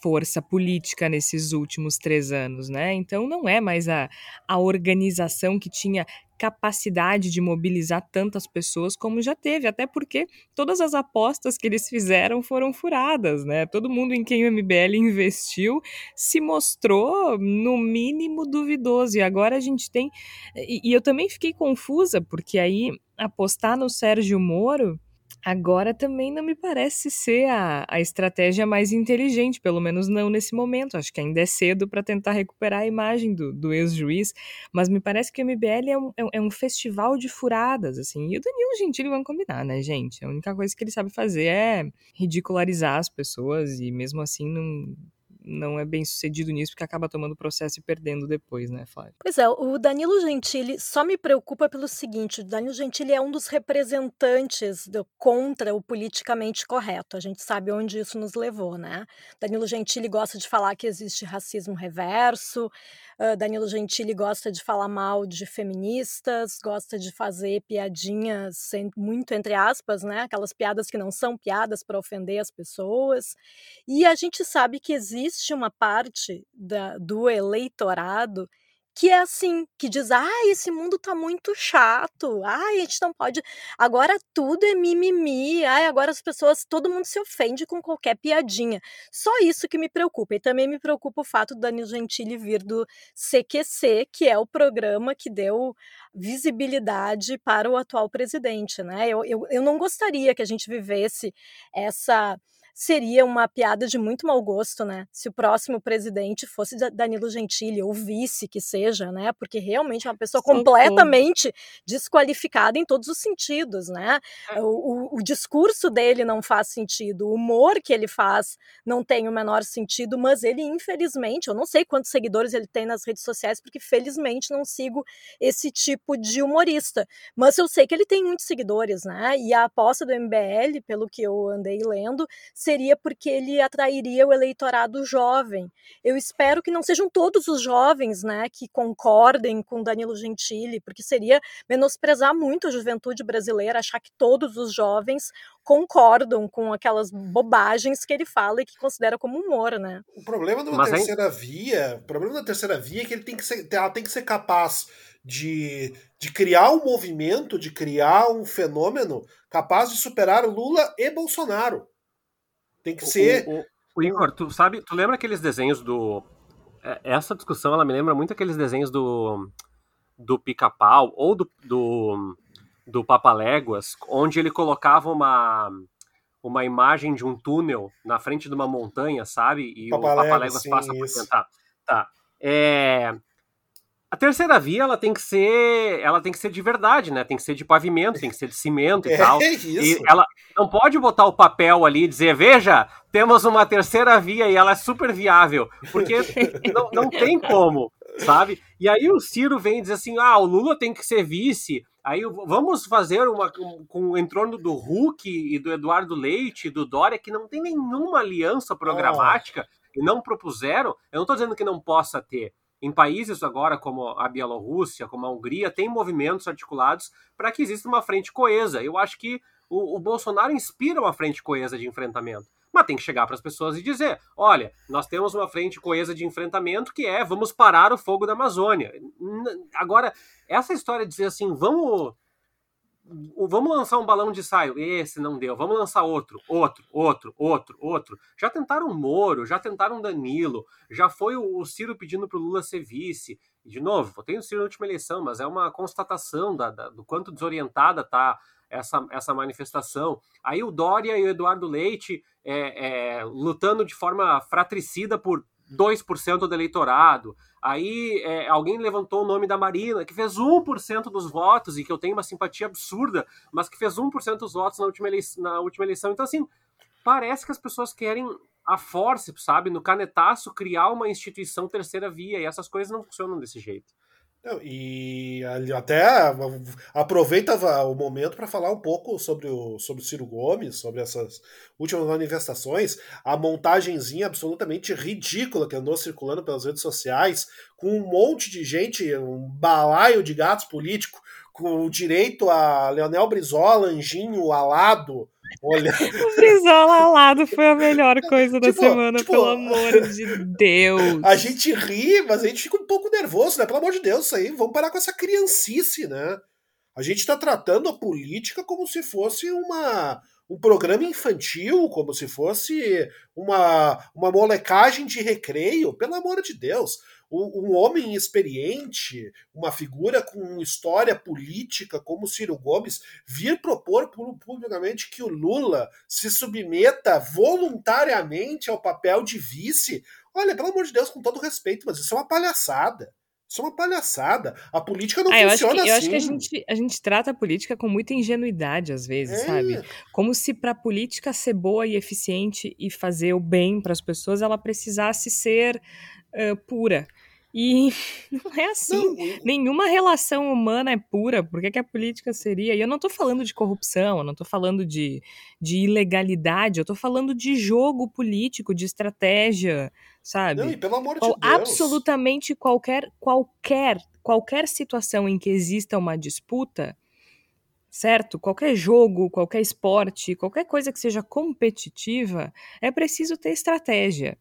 força política nesses últimos três anos, né? Então não é mais a, a organização que tinha capacidade de mobilizar tantas pessoas como já teve, até porque todas as apostas que eles fizeram foram furadas, né? Todo mundo em quem o MBL investiu se mostrou, no mínimo, duvidoso. E agora a gente tem. E, e eu também fiquei confusa, porque aí apostar no Sérgio Moro Agora também não me parece ser a, a estratégia mais inteligente, pelo menos não nesse momento. Acho que ainda é cedo para tentar recuperar a imagem do, do ex-juiz, mas me parece que o MBL é um, é, é um festival de furadas, assim. E o Danilo Gentili vão combinar, né, gente? A única coisa que ele sabe fazer é ridicularizar as pessoas e mesmo assim não não é bem sucedido nisso, porque acaba tomando processo e perdendo depois, né, Flávio? Pois é, o Danilo Gentili só me preocupa pelo seguinte: o Danilo Gentili é um dos representantes do, contra o politicamente correto. A gente sabe onde isso nos levou, né? Danilo Gentili gosta de falar que existe racismo reverso, Uh, Danilo Gentili gosta de falar mal de feministas, gosta de fazer piadinhas muito entre aspas, né? Aquelas piadas que não são piadas para ofender as pessoas. E a gente sabe que existe uma parte da, do eleitorado que é assim, que diz: "Ah, esse mundo tá muito chato. Ah, a gente não pode, agora tudo é mimimi. Ah, agora as pessoas, todo mundo se ofende com qualquer piadinha". Só isso que me preocupa. E também me preocupa o fato do Danilo Gentili vir do CQC, que é o programa que deu visibilidade para o atual presidente, né? Eu, eu, eu não gostaria que a gente vivesse essa seria uma piada de muito mau gosto, né? Se o próximo presidente fosse Danilo Gentili, ou vice que seja, né? Porque realmente é uma pessoa completamente desqualificada em todos os sentidos, né? É. O, o, o, discurso dele não faz sentido, o humor que ele faz não tem o menor sentido, mas ele, infelizmente, eu não sei quantos seguidores ele tem nas redes sociais, porque felizmente não sigo esse tipo de humorista. Mas eu sei que ele tem muitos seguidores, né? E a aposta do MBL, pelo que eu andei lendo, seria porque ele atrairia o eleitorado jovem. Eu espero que não sejam todos os jovens, né, que concordem com Danilo Gentili, porque seria menosprezar muito a juventude brasileira, achar que todos os jovens concordam com aquelas bobagens que ele fala e que considera como humor, né? O problema da terceira via, o problema da terceira via é que ele tem que ser, ela tem que ser capaz de, de criar um movimento, de criar um fenômeno capaz de superar Lula e Bolsonaro. Tem que ser. O, o, o Igor, tu sabe, tu lembra aqueles desenhos do. É, essa discussão ela me lembra muito aqueles desenhos do. do pica-pau ou do, do, do Papaléguas, onde ele colocava uma uma imagem de um túnel na frente de uma montanha, sabe? E Papaléguas, o Papaléguas passa por dentro. Tá. tá. É, a terceira via, ela tem que ser, ela tem que ser de verdade, né? Tem que ser de pavimento, tem que ser de cimento e é tal. Isso. E ela não pode botar o papel ali e dizer, veja, temos uma terceira via e ela é super viável, porque não, não tem como, sabe? E aí o Ciro vem e diz assim, ah, o Lula tem que ser vice, aí vamos fazer uma com o entorno do Huck e do Eduardo Leite e do Dória, que não tem nenhuma aliança programática, oh. e não propuseram, eu não estou dizendo que não possa ter, em países agora como a Bielorrússia, como a Hungria, tem movimentos articulados para que exista uma frente coesa. Eu acho que o, o, Bolsonaro inspira uma frente coesa de enfrentamento. Mas tem que chegar para as pessoas e dizer: olha, nós temos uma frente coesa de enfrentamento que é vamos parar o fogo da Amazônia. Agora, essa história de dizer assim, vamos vamos lançar um balão de ensaio. Esse não deu. Vamos lançar outro, outro, outro, outro, outro. Já tentaram Moro, já tentaram Danilo, já foi o Ciro pedindo para o Lula ser vice. de novo, votei no Ciro na última eleição, mas é uma constatação da, da, do quanto desorientada tá essa, essa manifestação. Aí o Dória e o Eduardo Leite é, é, lutando de forma fratricida por 2% do eleitorado. Aí é, alguém levantou o nome da Marina, que fez 1% dos votos, e que eu tenho uma simpatia absurda, mas que fez 1% dos votos na última, eleição, na última eleição. Então, assim, parece que as pessoas querem a força, sabe, no canetaço, criar uma instituição terceira via, e essas coisas não funcionam desse jeito. E até aproveita o momento para falar um pouco sobre o, sobre o Ciro Gomes, sobre essas últimas manifestações, a montagenzinha absolutamente ridícula que andou circulando pelas redes sociais, com um monte de gente, um balaio de gatos políticos, com o direito a Leonel Brizola, Anjinho, Alado, Olha. O Brizola ao lado foi a melhor coisa da tipo, semana, tipo, pelo amor de Deus. A gente ri, mas a gente fica um pouco nervoso, né? Pelo amor de Deus, isso aí. Vamos parar com essa criancice, né? A gente está tratando a política como se fosse uma, um programa infantil, como se fosse uma, uma molecagem de recreio. Pelo amor de Deus um homem experiente, uma figura com história política como Ciro Gomes, vir propor publicamente que o Lula se submeta voluntariamente ao papel de vice, olha, pelo amor de Deus, com todo respeito, mas isso é uma palhaçada. Isso é uma palhaçada. A política não ah, funciona eu que, assim. Eu acho que a assim. gente, a gente trata a política com muita ingenuidade, às vezes, é. sabe? Como se para a política ser boa e eficiente e fazer o bem para as pessoas, ela precisasse ser uh, pura. E não é assim. Não, Nenhuma relação humana é pura. Por que, que, a política seria? E eu não tô falando de corrupção, eu não tô falando de, de ilegalidade, eu tô falando de jogo político, de estratégia, sabe? Não, e pelo amor de Deus. Absolutamente qualquer, qualquer, qualquer situação em que exista uma disputa, certo? Qualquer jogo, qualquer esporte, qualquer coisa que seja competitiva, é preciso ter estratégia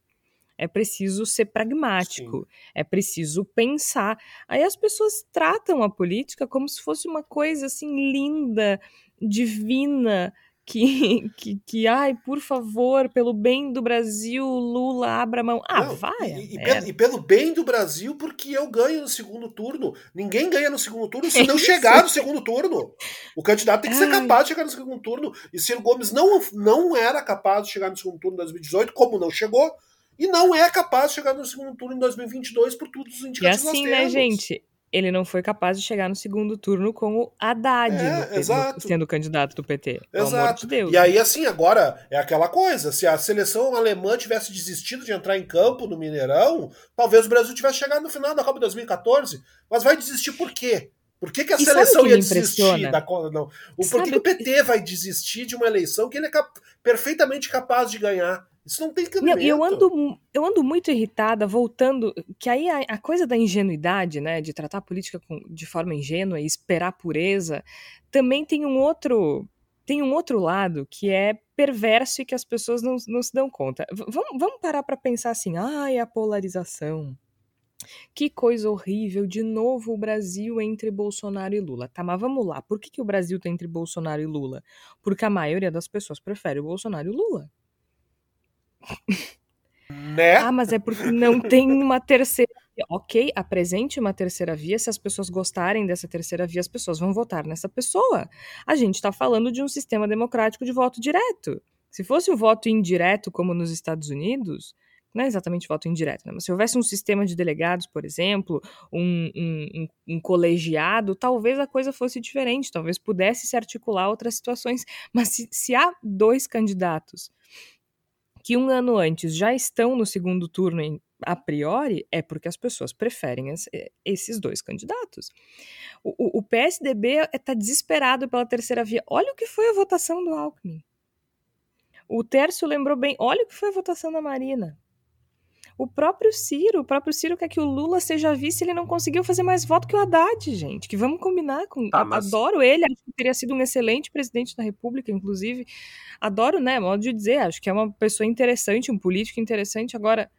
é preciso ser pragmático, Sim. é preciso pensar. Aí as pessoas tratam a política como se fosse uma coisa assim linda, divina, que, que, que, ai, por favor, pelo bem do Brasil, Lula abra mão. Ah, Não, vai. E, e, pelo, e, pelo, bem do Brasil, porque eu ganho no segundo turno. Ninguém ganha no segundo turno se não chegar no segundo turno. O candidato tem que ai. ser capaz de chegar no segundo turno. E Ciro Gomes não, não era capaz de chegar no segundo turno em 2018, como não chegou e não é capaz de chegar no segundo turno em 2022 por todos os indicativos E assim, né, gente? Ele não foi capaz de chegar no segundo turno com o Haddad é, sendo candidato do PT. Exato. de. E aí, assim, agora é aquela coisa: se a seleção alemã tivesse desistido de entrar em campo no Mineirão, talvez o Brasil tivesse chegado no final da Copa 2014. Mas vai desistir por quê? Por que, que a e seleção que ia desistir da não? Por que, que o PT vai desistir de uma eleição que ele é cap perfeitamente capaz de ganhar? Isso não tem cabimento. E eu ando, eu ando muito irritada, voltando, que aí a, a, coisa da ingenuidade, né, de tratar a política com, de forma ingênua e esperar pureza, também tem um outro tem um outro lado que é perverso e que as pessoas não, não se dão conta. V vamos, vamos parar para pensar assim, ai, a polarização. Que coisa horrível, de novo o Brasil entre Bolsonaro e Lula. Tá, mas vamos lá, por que, que o Brasil tá entre Bolsonaro e Lula? Porque a maioria das pessoas prefere o Bolsonaro e o Lula. Né? Ah, mas é porque não tem uma terceira via. Ok, apresente uma terceira via. Se as pessoas gostarem dessa terceira via, as pessoas vão votar nessa pessoa. A gente está falando de um sistema democrático de voto direto. Se fosse um voto indireto, como nos Estados Unidos, não é exatamente voto indireto, né? mas se houvesse um sistema de delegados, por exemplo, um, um, um, colegiado, talvez a coisa fosse diferente, talvez pudesse se articular outras situações. Mas se, se há dois candidatos que um ano antes já estão no segundo turno em, a priori, é porque as pessoas preferem as, eh, esses dois candidatos. O, o, PSDB está desesperado pela terceira via. Olha o que foi a votação do Alckmin. O Tércio lembrou bem. Olha o que foi a votação da Marina. O próprio Ciro, o próprio Ciro quer que o Lula seja vice, ele não conseguiu fazer mais voto que o Haddad, gente. Que vamos combinar com. Tá, mas... Adoro ele, acho que teria sido um excelente presidente da República, inclusive. Adoro, né? Modo de dizer, acho que é uma pessoa interessante, um político interessante. Agora,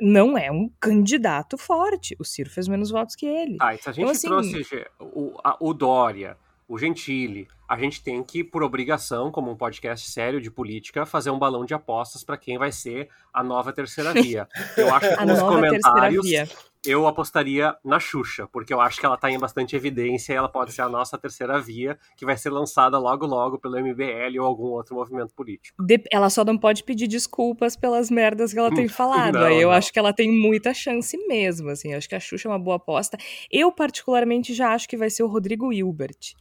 não é um candidato forte. O Ciro fez menos votos que ele. Ah, e se a gente então, assim, trouxe o, a, o Dória, o Gentili, a gente tem que, por obrigação, como um podcast sério de política, fazer um balão de apostas para quem vai ser a nova terceira via. Eu acho que nos comentários eu apostaria na Xuxa, porque eu acho que ela tá em bastante evidência e ela pode ser a nossa terceira via, que vai ser lançada logo logo pelo MBL ou algum outro movimento político. De ela só não pode pedir desculpas pelas merdas que ela tem falado. Não, eu não. acho que ela tem muita chance mesmo, assim. Eu acho que a Xuxa é uma boa aposta. Eu, particularmente, já acho que vai ser o Rodrigo Hilbert.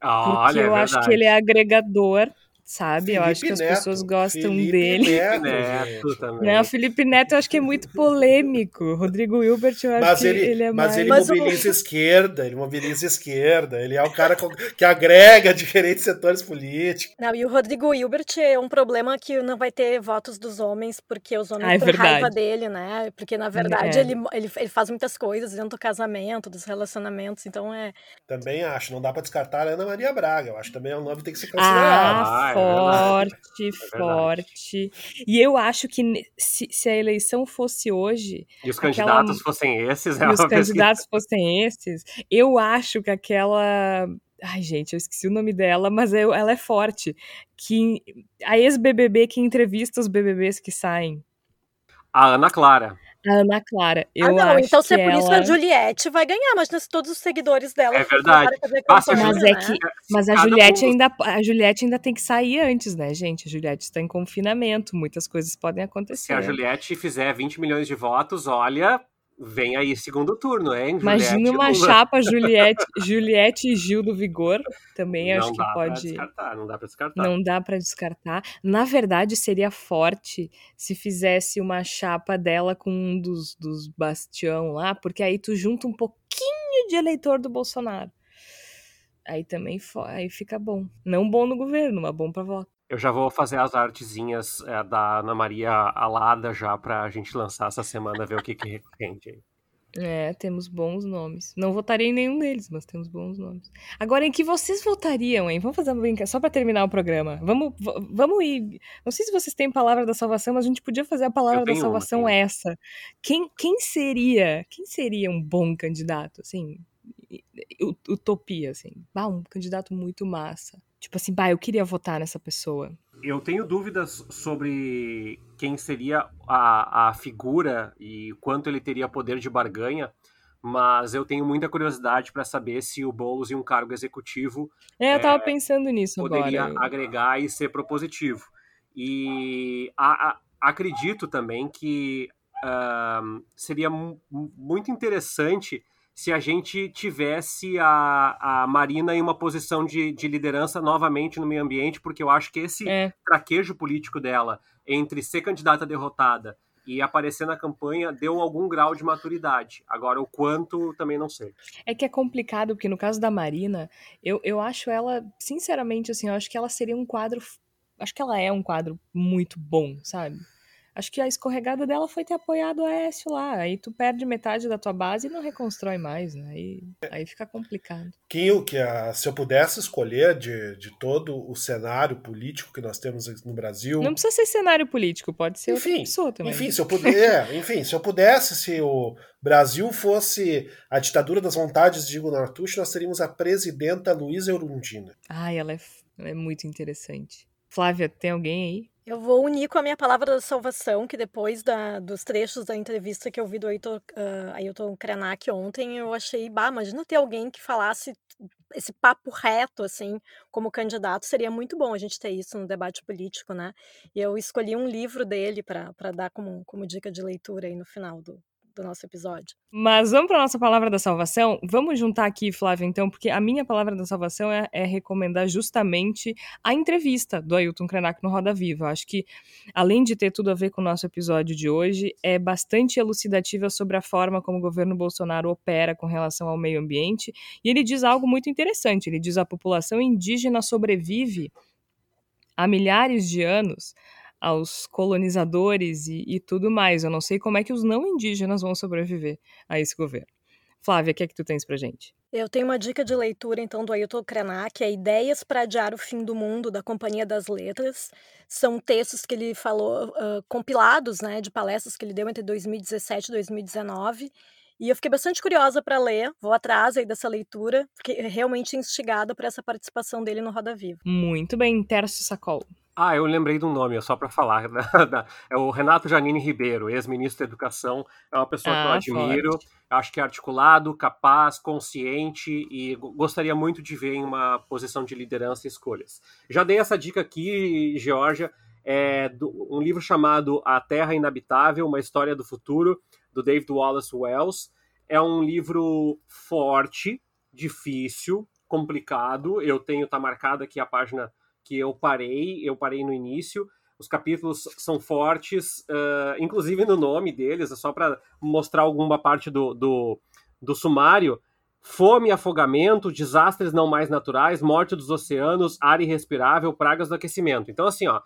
Ah, Porque Olha, é eu acho que ele é agregador, sabe? eu acho que Felipe as Neto, pessoas gostam Felipe dele. Neto, também. Né, o Felipe Neto eu acho que é muito polêmico. Rodrigo Hilbert eu acho Mas que ele, ele é mas mais... ele Mas o- mobiliza a esquerda, ele mobiliza esquerda, ele é o cara que agrega diferentes setores políticos. Não, e o Rodrigo Hilbert é um problema que não vai ter votos dos homens, porque os homens Ah, é têm raiva dele, né? Porque, na verdade, É. ele, ele, ele faz muitas coisas dentro do casamento, dos relacionamentos, então é... Também acho, não dá pra descartar a Ana Maria Braga. Eu acho que também é um nome que tem que ser considerado. Ah, Ah, é verdade. forte, forte. E eu acho que se, se a eleição fosse hoje, E os aquela- candidatos fossem esses, é e os uma pesquisa. candidatos fossem esses, eu acho que aquela. Ai, gente, eu esqueci o nome dela, mas eu- ela é forte. Que a ex-BBB que entrevista os BBBs que saem. A Ana Clara. A Ana Clara. Eu ah, não, acho então que se é por isso que ela... a Juliette vai ganhar, imagina se todos os seguidores dela É verdade. para fazer se a campanha, Mas é né? que, mas a Cada Juliette um- ainda, a Juliette ainda tem que sair antes, né, gente? A Juliette está em confinamento, muitas coisas podem Se acontecer. a Juliette fizer 20 milhões de votos, olha, vem aí segundo turno, hein? Imagina Juliette uma Lula. chapa Juliette, Juliette e Gil do Vigor, também acho não que dá pra pode. descartar, não dá pra descartar. Não dá pra descartar. Na verdade, seria forte se fizesse uma chapa dela com um dos, dos bastião lá, porque aí tu junta um pouquinho de eleitor do Bolsonaro. Aí também aí fica bom. Não bom no governo, mas bom pra voto. Eu já vou fazer as artezinhas é, da Ana Maria Alada já pra gente lançar essa semana, ver o que que rende. aí. É, temos bons nomes. Não votaria em nenhum deles, mas temos bons nomes. Agora, em que vocês votariam, hein? Vamos fazer uma brincadeira, só pra terminar o programa. Vamos, vamos ir. Não sei se vocês têm palavra da salvação, mas a gente podia fazer a palavra da uma, salvação tenho. essa. Quem, quem seria, quem seria um bom candidato, assim? Utopia, assim. Bah, um candidato muito massa. Tipo assim, bah, eu queria votar nessa pessoa. Eu tenho dúvidas sobre quem seria a, a figura e quanto ele teria poder de barganha, mas eu tenho muita curiosidade para saber se o Boulos em um cargo executivo É, eu tava pensando nisso poderia agora. agregar e ser propositivo. E a- a- acredito também que ahn, seria mu- muito interessante se a gente tivesse a, a Marina em uma posição de, de liderança novamente no meio ambiente, porque eu acho que esse É, traquejo político dela entre ser candidata derrotada e aparecer na campanha deu algum grau de maturidade. Agora, o quanto, também não sei. É que é complicado, porque no caso da Marina, eu, eu acho ela, sinceramente, assim, eu acho que ela seria um quadro. Acho que ela é um quadro muito bom, sabe? Acho que a escorregada dela foi ter apoiado o Aécio lá. Aí tu perde metade da tua base e não reconstrói mais, né? Aí, aí fica complicado. Que, eu- que a- se eu pudesse escolher de, de todo o cenário político que nós temos no Brasil. Não precisa ser cenário político, pode ser outra Enfim, pessoa também. Enfim, se eu puder, enfim, se eu pudesse, se o Brasil fosse a ditadura das vontades de Igor Nartucci, nós teríamos a presidenta Luísa Erundina. Ai, ela é, ela é muito interessante. Flávia, tem alguém aí? Eu vou unir com a minha palavra da salvação, que depois da- dos trechos da entrevista que eu vi do Ailton, ah, Ailton Krenak ontem, eu achei, bah, imagina ter alguém que falasse esse papo reto, assim, como candidato, seria muito bom a gente ter isso no debate político, né? E eu escolhi um livro dele para dar como, como dica de leitura aí no final do, do nosso episódio. Mas vamos para nossa palavra da salvação? Vamos juntar aqui, Flávia, então, porque a minha palavra da salvação é, é recomendar justamente a entrevista do Ailton Krenak no Roda Viva. Eu acho que, além de ter tudo a ver com o nosso episódio de hoje, é bastante elucidativa sobre a forma como o governo Bolsonaro opera com relação ao meio ambiente. E ele diz algo muito interessante: ele diz a população indígena sobrevive há milhares de anos aos colonizadores e, e tudo mais. Eu não sei como é que os não indígenas vão sobreviver a esse governo. Flávia, o que é que tu tens pra gente? Eu tenho uma dica de leitura, então, do Ailton Krenak, é Ideias para Adiar o Fim do Mundo, da Companhia das Letras. São textos que ele falou, ah, compilados, né, de palestras que ele deu entre 2017 e 2019. E eu fiquei bastante curiosa para ler, vou atrás aí dessa leitura, fiquei realmente instigada por essa participação dele no Roda Viva. Muito bem, Tércio Sacol. Ah, eu lembrei de um nome, só para falar. é o Renato Janine Ribeiro, ex-ministro da Educação. É uma pessoa ah, que eu ah, admiro. Forte. Acho que é articulado, capaz, consciente e gostaria muito de ver em uma posição de liderança e escolhas. Já dei essa dica aqui, Georgia. É um livro chamado A Terra Inabitável, uma história do futuro, do David Wallace Wells. É um livro forte, difícil, complicado. Eu tenho, tá marcada aqui a página que eu parei, eu parei no início. Os capítulos são fortes, uh, inclusive no nome deles, é só para mostrar alguma parte do, do, do sumário. Fome, afogamento, desastres não mais naturais, morte dos oceanos, ar irrespirável, pragas do aquecimento. Então, assim, ó,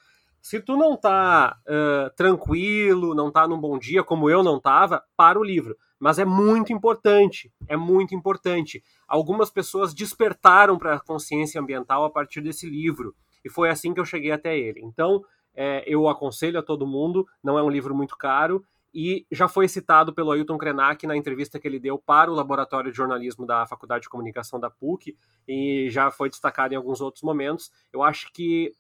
se tu não tá uh, tranquilo, não tá num bom dia, como eu não tava, para o livro. Mas é muito importante, é muito importante. Algumas pessoas despertaram para a consciência ambiental a partir desse livro e foi assim que eu cheguei até ele. Então, é, eu aconselho a todo mundo, não é um livro muito caro, e já foi citado pelo Ailton Krenak na entrevista que ele deu para o Laboratório de Jornalismo da Faculdade de Comunicação da PUC, e já foi destacado em alguns outros momentos. Eu acho que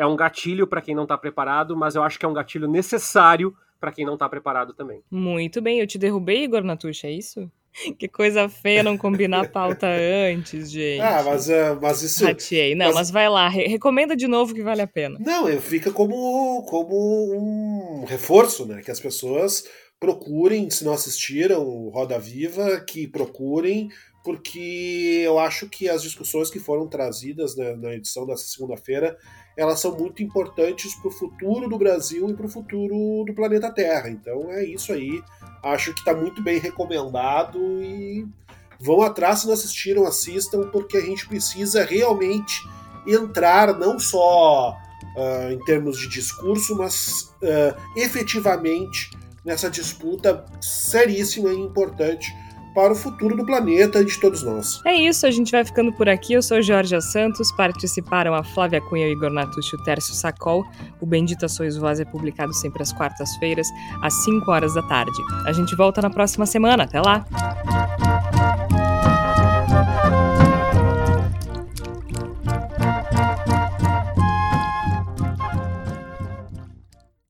é um gatilho para quem não está preparado, mas eu acho que é um gatilho necessário para quem não está preparado também. Muito bem, eu te derrubei, Igor Natucha, é isso? Que coisa feia não combinar a pauta antes, gente. Ah, mas, uh, mas isso. Ratiei. Não, mas... mas vai lá, re recomenda de novo que vale a pena. Não, fica como, como um reforço, né? Que as pessoas procurem, se não assistiram Roda Viva, que procurem, porque eu acho que as discussões que foram trazidas né, na edição dessa segunda-feira elas são muito importantes para o futuro do Brasil e para o futuro do planeta Terra. Então é isso aí. Acho que está muito bem recomendado e vão atrás se não assistiram, assistam, porque a gente precisa realmente entrar não só uh, em termos de discurso, mas uh, efetivamente nessa disputa seríssima e importante para o futuro do planeta e de todos nós. É isso, a gente vai ficando por aqui. Eu sou Jorge Santos, participaram a Flávia Cunha, o Igor Natucci o Tércio Sacol. O Bendita Sois Voz é publicado sempre às quartas-feiras, às 5 horas da tarde. A gente volta na próxima semana. Até lá!